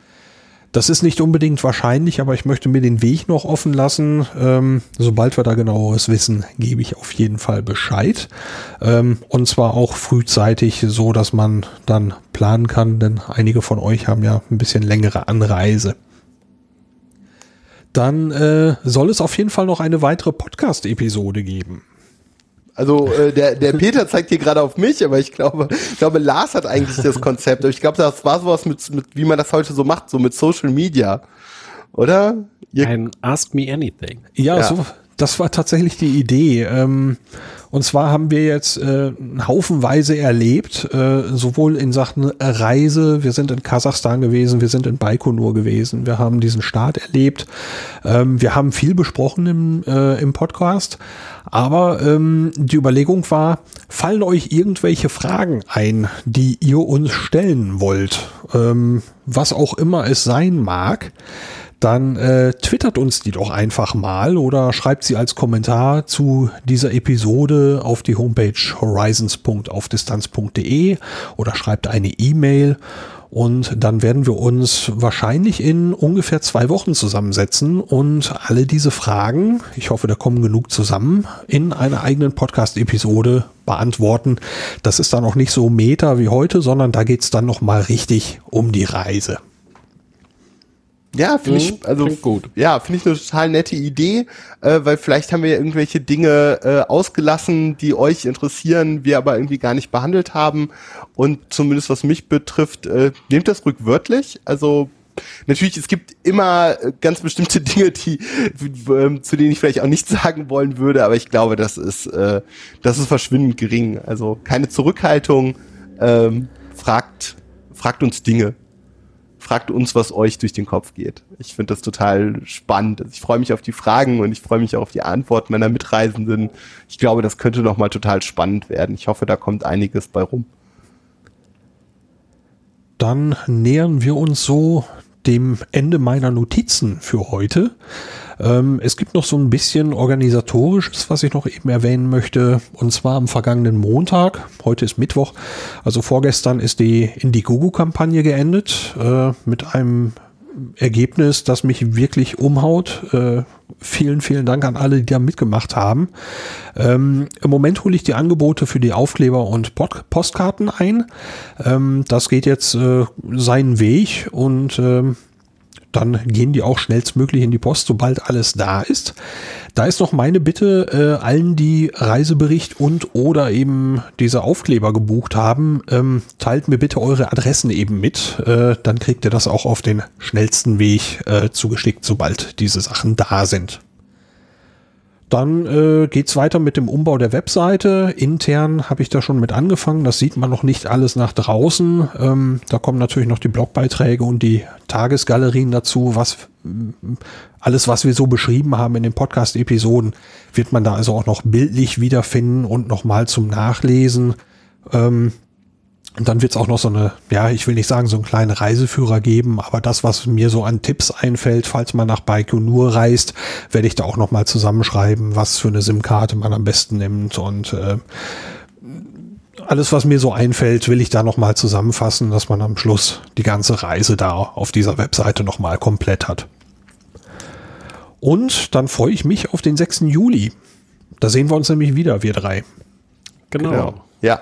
das ist nicht unbedingt wahrscheinlich, aber ich möchte mir den Weg noch offen lassen. Ähm, sobald wir da genaueres wissen, gebe ich auf jeden Fall Bescheid. Ähm, und zwar auch frühzeitig, so dass man dann planen kann, denn einige von euch haben ja ein bisschen längere Anreise dann äh, soll es auf jeden Fall noch eine weitere Podcast-Episode geben. Also äh, der, der Peter zeigt hier gerade auf mich, aber ich glaube, ich glaube, Lars hat eigentlich das Konzept. Ich glaube, das war sowas mit, mit, wie man das heute so macht, so mit Social Media. Oder? Ihr Ein Ask Me Anything. Ja, ja. So, das war tatsächlich die Idee. Ähm, und zwar haben wir jetzt äh, haufenweise erlebt, äh, sowohl in Sachen Reise, wir sind in Kasachstan gewesen, wir sind in Baikonur gewesen, wir haben diesen Start erlebt, ähm, wir haben viel besprochen im, äh, im Podcast, aber ähm, die Überlegung war, fallen euch irgendwelche Fragen ein, die ihr uns stellen wollt, ähm, was auch immer es sein mag, dann äh, twittert uns die doch einfach mal oder schreibt sie als Kommentar zu dieser Episode auf die Homepage horizons.aufdistanz.de oder schreibt eine E-Mail und dann werden wir uns wahrscheinlich in ungefähr zwei Wochen zusammensetzen und alle diese Fragen, ich hoffe, da kommen genug zusammen, in einer eigenen Podcast-Episode beantworten. Das ist dann auch nicht so meta wie heute, sondern da geht's dann nochmal richtig um die Reise. Ja, finde ich, mhm, also gut. Ja, finde ich eine total nette Idee, äh, weil vielleicht haben wir ja irgendwelche Dinge äh, ausgelassen, die euch interessieren, wir aber irgendwie gar nicht behandelt haben. Und zumindest was mich betrifft, äh, nehmt das rückwörtlich. Also natürlich, es gibt immer äh, ganz bestimmte <laughs> Dinge, die äh, zu denen ich vielleicht auch nichts sagen wollen würde, aber ich glaube, das ist äh, das ist verschwindend gering. Also keine Zurückhaltung. Ähm, fragt fragt uns Dinge fragt uns, was euch durch den Kopf geht. Ich finde das total spannend. Also ich freue mich auf die Fragen und ich freue mich auch auf die Antworten meiner Mitreisenden. Ich glaube, das könnte noch mal total spannend werden. Ich hoffe, da kommt einiges bei rum. Dann nähern wir uns so dem Ende meiner Notizen für heute. Ähm, es gibt noch so ein bisschen organisatorisches, was ich noch eben erwähnen möchte. Und zwar am vergangenen Montag, heute ist Mittwoch, also vorgestern ist die Indiegogo-Kampagne geendet äh, mit einem Ergebnis, das mich wirklich umhaut. Äh, vielen, vielen Dank an alle, die da mitgemacht haben. Ähm, Im Moment hole ich die Angebote für die Aufkleber und Pod Postkarten ein. Ähm, das geht jetzt äh, seinen Weg und ähm, dann gehen die auch schnellstmöglich in die Post, sobald alles da ist. Da ist noch meine Bitte, äh, allen, die Reisebericht und oder eben diese Aufkleber gebucht haben, ähm, teilt mir bitte eure Adressen eben mit. Äh, dann kriegt ihr das auch auf den schnellsten Weg äh, zugeschickt, sobald diese Sachen da sind. Dann äh, geht's weiter mit dem Umbau der Webseite. Intern habe ich da schon mit angefangen. Das sieht man noch nicht alles nach draußen. Ähm, da kommen natürlich noch die Blogbeiträge und die Tagesgalerien dazu. Was alles, was wir so beschrieben haben in den Podcast-Episoden, wird man da also auch noch bildlich wiederfinden und nochmal zum Nachlesen. Ähm, und dann wird es auch noch so eine, ja, ich will nicht sagen, so einen kleinen Reiseführer geben, aber das, was mir so an Tipps einfällt, falls man nach Baikonur reist, werde ich da auch noch mal zusammenschreiben, was für eine SIM-Karte man am besten nimmt und äh, alles, was mir so einfällt, will ich da noch mal zusammenfassen, dass man am Schluss die ganze Reise da auf dieser Webseite noch mal komplett hat. Und dann freue ich mich auf den 6. Juli. Da sehen wir uns nämlich wieder, wir drei. Genau. genau. Ja,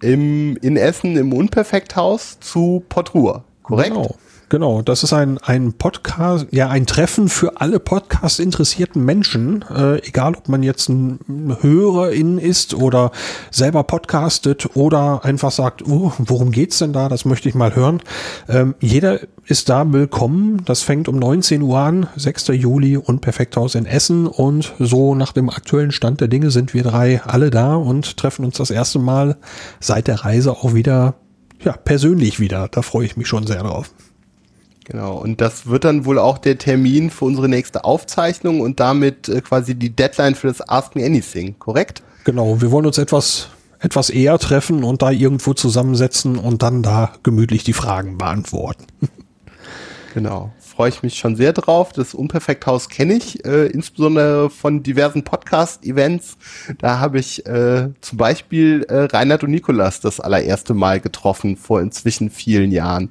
im, in Essen im Unperfekthaus zu Portruhe, korrekt? Genau. Genau, das ist ein, ein Podcast, ja, ein Treffen für alle Podcast-interessierten Menschen, äh, egal ob man jetzt ein Hörerin ist oder selber podcastet oder einfach sagt, uh, worum geht's denn da? Das möchte ich mal hören. Ähm, jeder ist da willkommen. Das fängt um 19 Uhr an, 6. Juli und Perfekthaus in Essen. Und so nach dem aktuellen Stand der Dinge sind wir drei alle da und treffen uns das erste Mal seit der Reise auch wieder, ja, persönlich wieder. Da freue ich mich schon sehr drauf. Genau, und das wird dann wohl auch der Termin für unsere nächste Aufzeichnung und damit äh, quasi die Deadline für das Ask Me Anything, korrekt? Genau, wir wollen uns etwas, etwas eher treffen und da irgendwo zusammensetzen und dann da gemütlich die Fragen beantworten. Genau, freue ich mich schon sehr drauf. Das Unperfekthaus kenne ich, äh, insbesondere von diversen Podcast-Events. Da habe ich äh, zum Beispiel äh, Reinhard und Nikolas das allererste Mal getroffen, vor inzwischen vielen Jahren.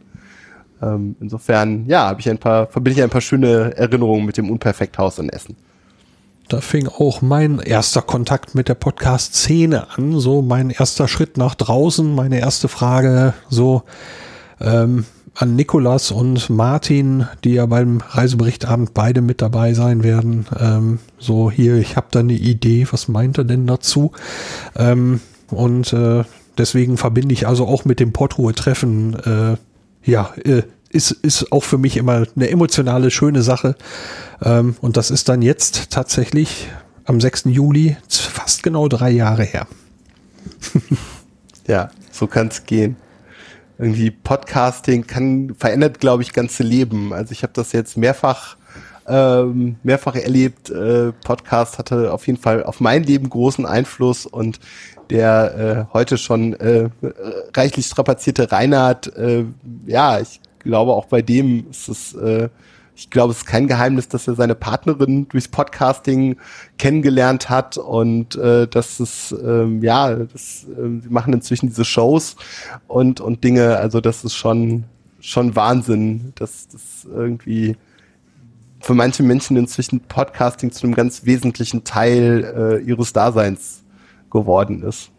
Ähm, insofern, ja, habe ich ein paar, verbinde ich ein paar schöne Erinnerungen mit dem Unperfekthaus in Essen. Da fing auch mein erster Kontakt mit der Podcast-Szene an, so mein erster Schritt nach draußen, meine erste Frage so ähm, an Nikolas und Martin, die ja beim Reiseberichtabend beide mit dabei sein werden. Ähm, so hier, ich habe da eine Idee, was meint er denn dazu? Ähm, und äh, deswegen verbinde ich also auch mit dem Portruhe-Treffen äh, ja, äh, ist, ist auch für mich immer eine emotionale, schöne Sache. Ähm, und das ist dann jetzt tatsächlich am 6. Juli fast genau drei Jahre her. <laughs> ja, so kann es gehen. Irgendwie Podcasting kann verändert, glaube ich, ganze Leben. Also ich habe das jetzt mehrfach ähm, mehrfach erlebt. Äh, Podcast hatte auf jeden Fall auf mein Leben großen Einfluss und der äh, heute schon äh, reichlich strapazierte Reinhard, äh, ja, ich glaube auch bei dem ist es, äh, ich glaube, es ist kein Geheimnis, dass er seine Partnerin durchs Podcasting kennengelernt hat und äh, dass es, ähm, ja, das, äh, sie machen inzwischen diese Shows und, und Dinge, also das ist schon, schon Wahnsinn, dass das irgendwie für manche Menschen inzwischen Podcasting zu einem ganz wesentlichen Teil äh, ihres Daseins geworden ist.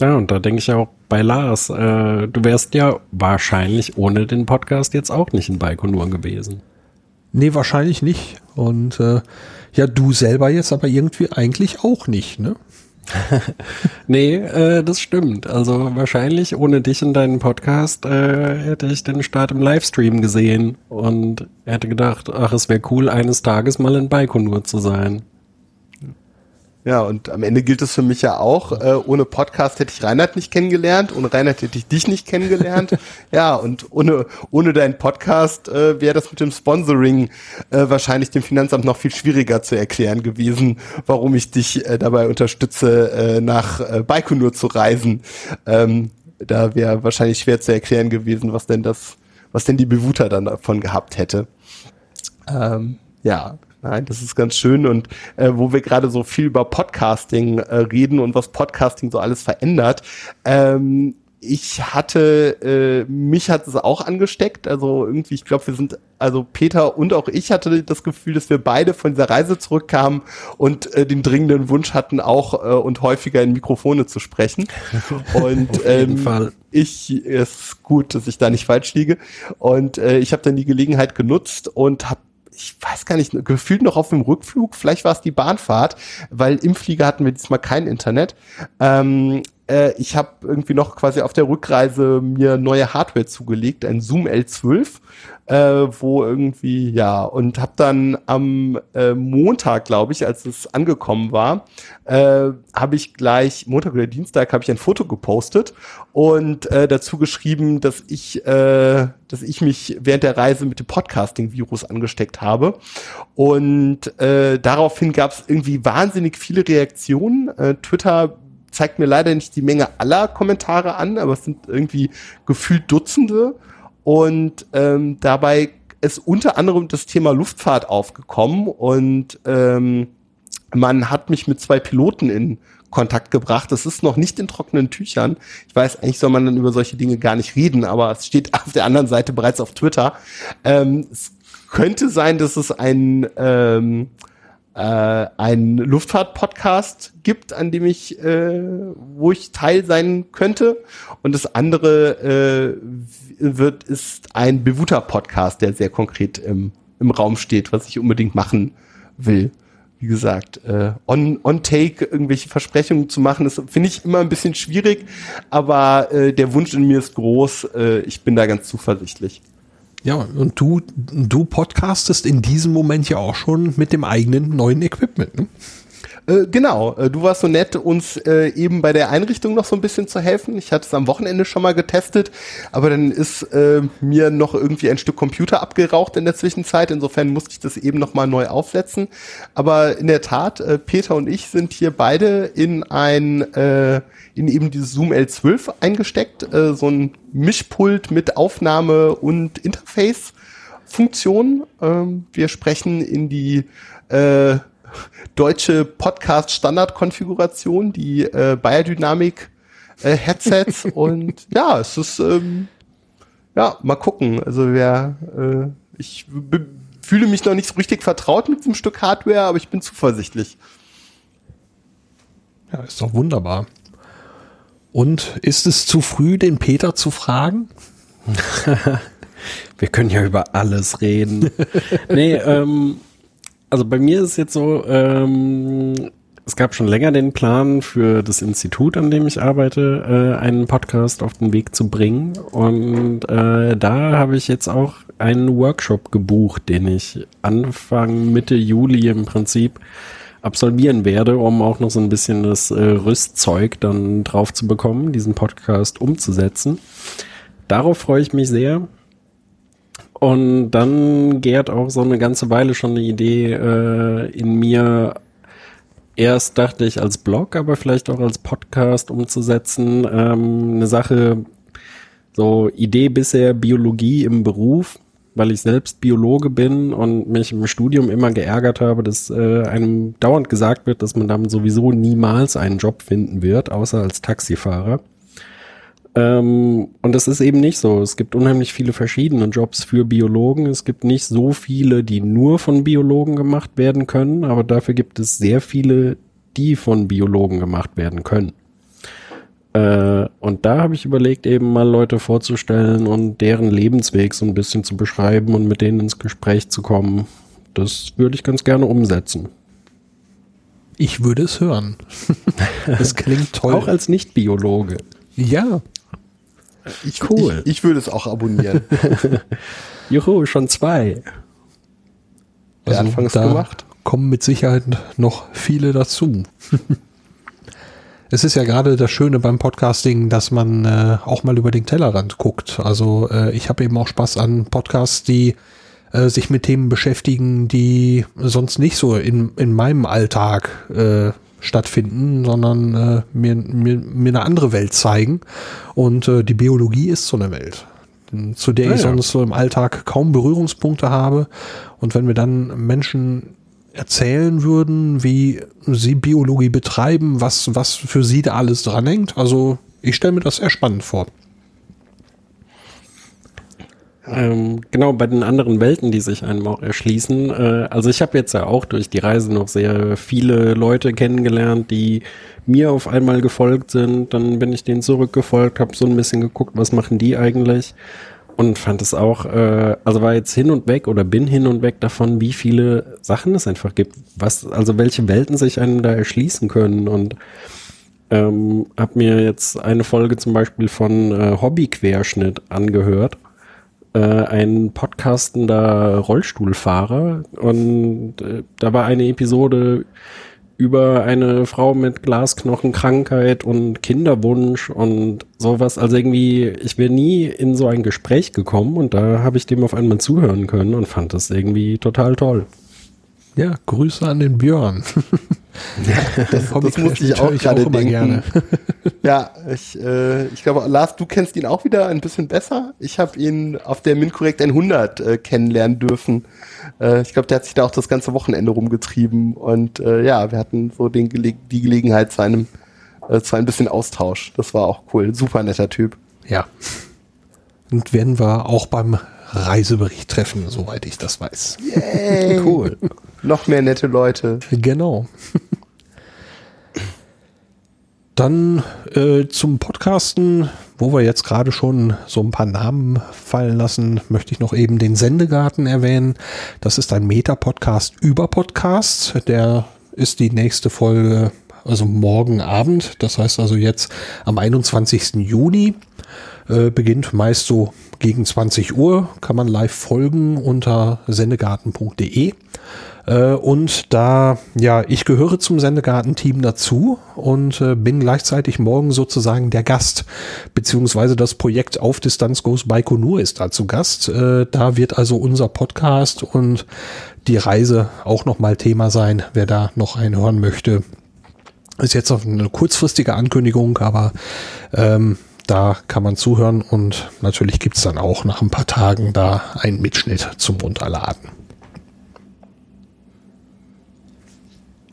Ja, und da denke ich auch bei Lars, äh, du wärst ja wahrscheinlich ohne den Podcast jetzt auch nicht in Baikonur gewesen. Nee, wahrscheinlich nicht. Und äh, ja, du selber jetzt aber irgendwie eigentlich auch nicht, ne? <laughs> nee, äh, das stimmt. Also wahrscheinlich ohne dich in deinen Podcast äh, hätte ich den Start im Livestream gesehen und hätte gedacht, ach, es wäre cool, eines Tages mal in Baikonur zu sein. Ja, und am Ende gilt es für mich ja auch, äh, ohne Podcast hätte ich Reinhard nicht kennengelernt, ohne Reinhard hätte ich dich nicht kennengelernt. <laughs> ja, und ohne, ohne deinen Podcast äh, wäre das mit dem Sponsoring äh, wahrscheinlich dem Finanzamt noch viel schwieriger zu erklären gewesen, warum ich dich äh, dabei unterstütze, äh, nach äh, Baikonur zu reisen. Ähm, da wäre wahrscheinlich schwer zu erklären gewesen, was denn das, was denn die Bewuter dann davon gehabt hätte. Ähm, ja, Nein, das ist ganz schön und äh, wo wir gerade so viel über Podcasting äh, reden und was Podcasting so alles verändert. Ähm, ich hatte, äh, mich hat es auch angesteckt. Also irgendwie, ich glaube, wir sind, also Peter und auch ich hatte das Gefühl, dass wir beide von dieser Reise zurückkamen und äh, den dringenden Wunsch hatten, auch äh, und häufiger in Mikrofone zu sprechen. <laughs> Und ähm, Fall. ich ist gut, dass ich da nicht falsch liege. Und äh, ich habe dann die Gelegenheit genutzt und habe ich weiß gar nicht, gefühlt noch auf dem Rückflug, vielleicht war es die Bahnfahrt, weil im Flieger hatten wir diesmal kein Internet, ähm, äh, ich habe irgendwie noch quasi auf der Rückreise mir neue Hardware zugelegt, ein Zoom L12 äh, wo irgendwie, ja, und habe dann am äh, Montag, glaube ich, als es angekommen war, äh, habe ich gleich, Montag oder Dienstag, habe ich ein Foto gepostet und äh, dazu geschrieben, dass ich, äh, dass ich mich während der Reise mit dem Podcasting-Virus angesteckt habe. Und äh, daraufhin gab es irgendwie wahnsinnig viele Reaktionen. Äh, Twitter zeigt mir leider nicht die Menge aller Kommentare an, aber es sind irgendwie gefühlt Dutzende. Und ähm, dabei ist unter anderem das Thema Luftfahrt aufgekommen und ähm, man hat mich mit zwei Piloten in Kontakt gebracht. Das ist noch nicht in trockenen Tüchern. Ich weiß, eigentlich soll man dann über solche Dinge gar nicht reden, aber es steht <laughs> auf der anderen Seite bereits auf Twitter. Ähm, es könnte sein, dass es ein ähm, äh, einen Luftfahrt-Podcast gibt, an dem ich, äh, wo ich Teil sein könnte. Und das andere äh, wird ist ein Bewuter-Podcast, der sehr konkret im, im Raum steht, was ich unbedingt machen will. Wie gesagt, äh, on, on take irgendwelche Versprechungen zu machen, das finde ich immer ein bisschen schwierig, aber äh, der Wunsch in mir ist groß. Äh, ich bin da ganz zuversichtlich. Ja, und du, du podcastest in diesem Moment ja auch schon mit dem eigenen neuen Equipment. Ne? Äh, genau, äh, du warst so nett, uns äh, eben bei der Einrichtung noch so ein bisschen zu helfen. Ich hatte es am Wochenende schon mal getestet, aber dann ist äh, mir noch irgendwie ein Stück Computer abgeraucht in der Zwischenzeit. Insofern musste ich das eben noch mal neu aufsetzen. Aber in der Tat, äh, Peter und ich sind hier beide in ein in eben dieses Zoom L12 eingesteckt, so ein Mischpult mit Aufnahme und Interface. Funktion. Ähm, wir sprechen in die äh, deutsche Podcast-Standard-Konfiguration, die äh, Biodynamic äh, Headsets <laughs> und ja, es ist ähm, ja mal gucken. Also wer äh, ich fühle mich noch nicht so richtig vertraut mit diesem Stück Hardware, aber ich bin zuversichtlich. Ja, ist doch wunderbar. Und ist es zu früh, den Peter zu fragen? <laughs> Wir können ja über alles reden. <laughs> nee, ähm, also bei mir ist es jetzt so, ähm, es gab schon länger den Plan für das Institut, an dem ich arbeite, äh, einen Podcast auf den Weg zu bringen. Und äh, da habe ich jetzt auch einen Workshop gebucht, den ich Anfang Mitte Juli im Prinzip absolvieren werde, um auch noch so ein bisschen das äh, Rüstzeug dann drauf zu bekommen, diesen Podcast umzusetzen. Darauf freue ich mich sehr. Und dann gärt auch so eine ganze Weile schon eine Idee äh, in mir. Erst dachte ich als Blog, aber vielleicht auch als Podcast umzusetzen. Ähm, eine Sache, so Idee bisher Biologie im Beruf, weil ich selbst Biologe bin und mich im Studium immer geärgert habe, dass äh, einem dauernd gesagt wird, dass man damit sowieso niemals einen Job finden wird, außer als Taxifahrer. Ähm, und das ist eben nicht so. Es gibt unheimlich viele verschiedene Jobs für Biologen. Es gibt nicht so viele, die nur von Biologen gemacht werden können, aber dafür gibt es sehr viele, die von Biologen gemacht werden können. Äh, und da habe ich überlegt, eben mal Leute vorzustellen und deren Lebensweg so ein bisschen zu beschreiben und mit denen ins Gespräch zu kommen. Das würde ich ganz gerne umsetzen. Ich würde es hören. <laughs> das klingt toll. Auch als Nicht-Biologe. Ja. Ich, cool. Ich, ich würde es auch abonnieren. <laughs> Juhu, schon zwei. Der also Anfang ist gemacht. Kommen mit Sicherheit noch viele dazu. es ist ja gerade das Schöne beim Podcasting, dass man äh, auch mal über den Tellerrand guckt. Also äh, ich habe eben auch Spaß an Podcasts, die äh, sich mit Themen beschäftigen, die sonst nicht so in, in meinem Alltag äh, stattfinden, sondern äh, mir, mir, mir eine andere Welt zeigen. Und äh, die Biologie ist so eine Welt, zu der ah, ich ja. sonst so im Alltag kaum Berührungspunkte habe. Und wenn wir dann Menschen erzählen würden, wie sie Biologie betreiben, was, was für sie da alles dranhängt, also ich stelle mir das sehr spannend vor. Ähm, genau, bei den anderen Welten, die sich einem auch erschließen. Äh, also ich habe jetzt ja auch durch die Reise noch sehr viele Leute kennengelernt, die mir auf einmal gefolgt sind. Dann bin ich denen zurückgefolgt, habe so ein bisschen geguckt, was machen die eigentlich. Und fand es auch, äh, also war jetzt hin und weg oder bin hin und weg davon, wie viele Sachen es einfach gibt. Was, also welche Welten sich einem da erschließen können. Und Ähm, hab mir jetzt eine Folge zum Beispiel von äh, Hobbyquerschnitt angehört. Äh, ein podcastender Rollstuhlfahrer. Und äh, da war eine Episode über eine Frau mit Glasknochenkrankheit und Kinderwunsch und sowas. Also irgendwie, ich wäre nie in so ein Gespräch gekommen und da habe ich dem auf einmal zuhören können und fand das irgendwie total toll. Ja, Grüße an den Björn. <laughs> Ja, <laughs> das, das musste ich auch gerade denken. Gerne. <laughs> Ja, ich, äh, ich glaube, Lars, du kennst ihn auch wieder ein bisschen besser. Ich habe ihn auf der MinCorrect 100 äh, kennenlernen dürfen. Äh, ich glaube, der hat sich da auch das ganze Wochenende rumgetrieben und äh, ja, wir hatten so den Gele die Gelegenheit zu einem, äh, zu ein bisschen Austausch. Das war auch cool. Super netter Typ. Ja. Und werden wir auch beim Reisebericht treffen, soweit ich das weiß. Yay. <laughs> cool. Noch mehr nette Leute. Genau. Dann äh, zum Podcasten, wo wir jetzt gerade schon so ein paar Namen fallen lassen, möchte ich noch eben den Sendegarten erwähnen. Das ist ein Meta-Podcast über Podcasts. Der ist die nächste Folge, also morgen Abend. Das heißt also jetzt am 21. Juni. Äh, beginnt meist so gegen 20 Uhr, kann man live folgen unter sendegarten.de. Äh, und da, ja, ich gehöre zum Sendegarten-Team dazu und äh, bin gleichzeitig morgen sozusagen der Gast, beziehungsweise das Projekt Auf Distanz Goes Baikonur ist da zu Gast. Äh, da wird also unser Podcast und die Reise auch nochmal Thema sein, wer da noch einen hören möchte. Ist jetzt auf eine kurzfristige Ankündigung, aber ähm, da kann man zuhören und natürlich gibt es dann auch nach ein paar Tagen da einen Mitschnitt zum Runterladen.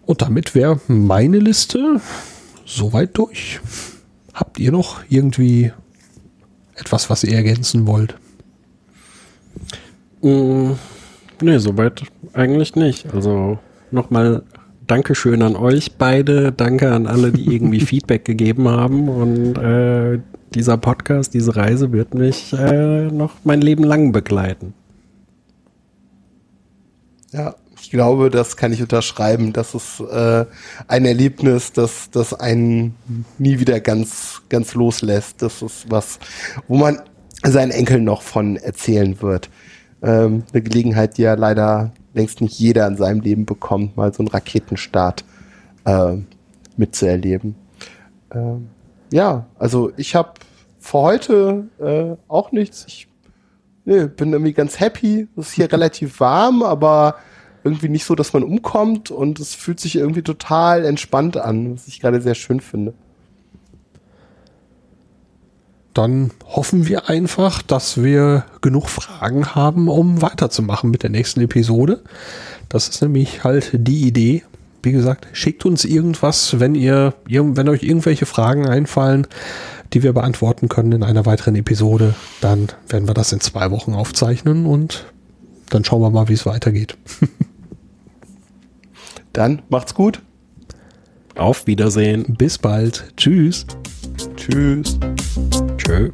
Und damit wäre meine Liste soweit durch. Habt ihr noch irgendwie etwas, was ihr ergänzen wollt? Mm, nee, soweit eigentlich nicht. Also nochmal Dankeschön an euch beide. Danke an alle, die <laughs> irgendwie Feedback gegeben haben. Und äh, dieser Podcast, diese Reise wird mich äh, noch mein Leben lang begleiten. Ja, ich glaube, das kann ich unterschreiben. Das ist äh, ein Erlebnis, das, das einen nie wieder ganz, ganz loslässt. Das ist was, wo man seinen Enkeln noch von erzählen wird. Ähm, eine Gelegenheit, die ja leider längst nicht jeder in seinem Leben bekommt, mal so einen Raketenstart äh, mitzuerleben. Ähm, ja, also ich habe für heute äh, auch nichts. Ich nee, bin irgendwie ganz happy. Es ist hier <laughs> relativ warm, aber irgendwie nicht so, dass man umkommt und es fühlt sich irgendwie total entspannt an, was ich gerade sehr schön finde. Dann hoffen wir einfach, dass wir genug Fragen haben, um weiterzumachen mit der nächsten Episode. Das ist nämlich halt die Idee. Wie gesagt, schickt uns irgendwas, wenn ihr, wenn euch irgendwelche Fragen einfallen, die wir beantworten können in einer weiteren Episode. Dann werden wir das in zwei Wochen aufzeichnen und dann schauen wir mal, wie es weitergeht. <laughs> dann macht's gut. Auf Wiedersehen. Bis bald. Tschüss. Tschüss. Tschö.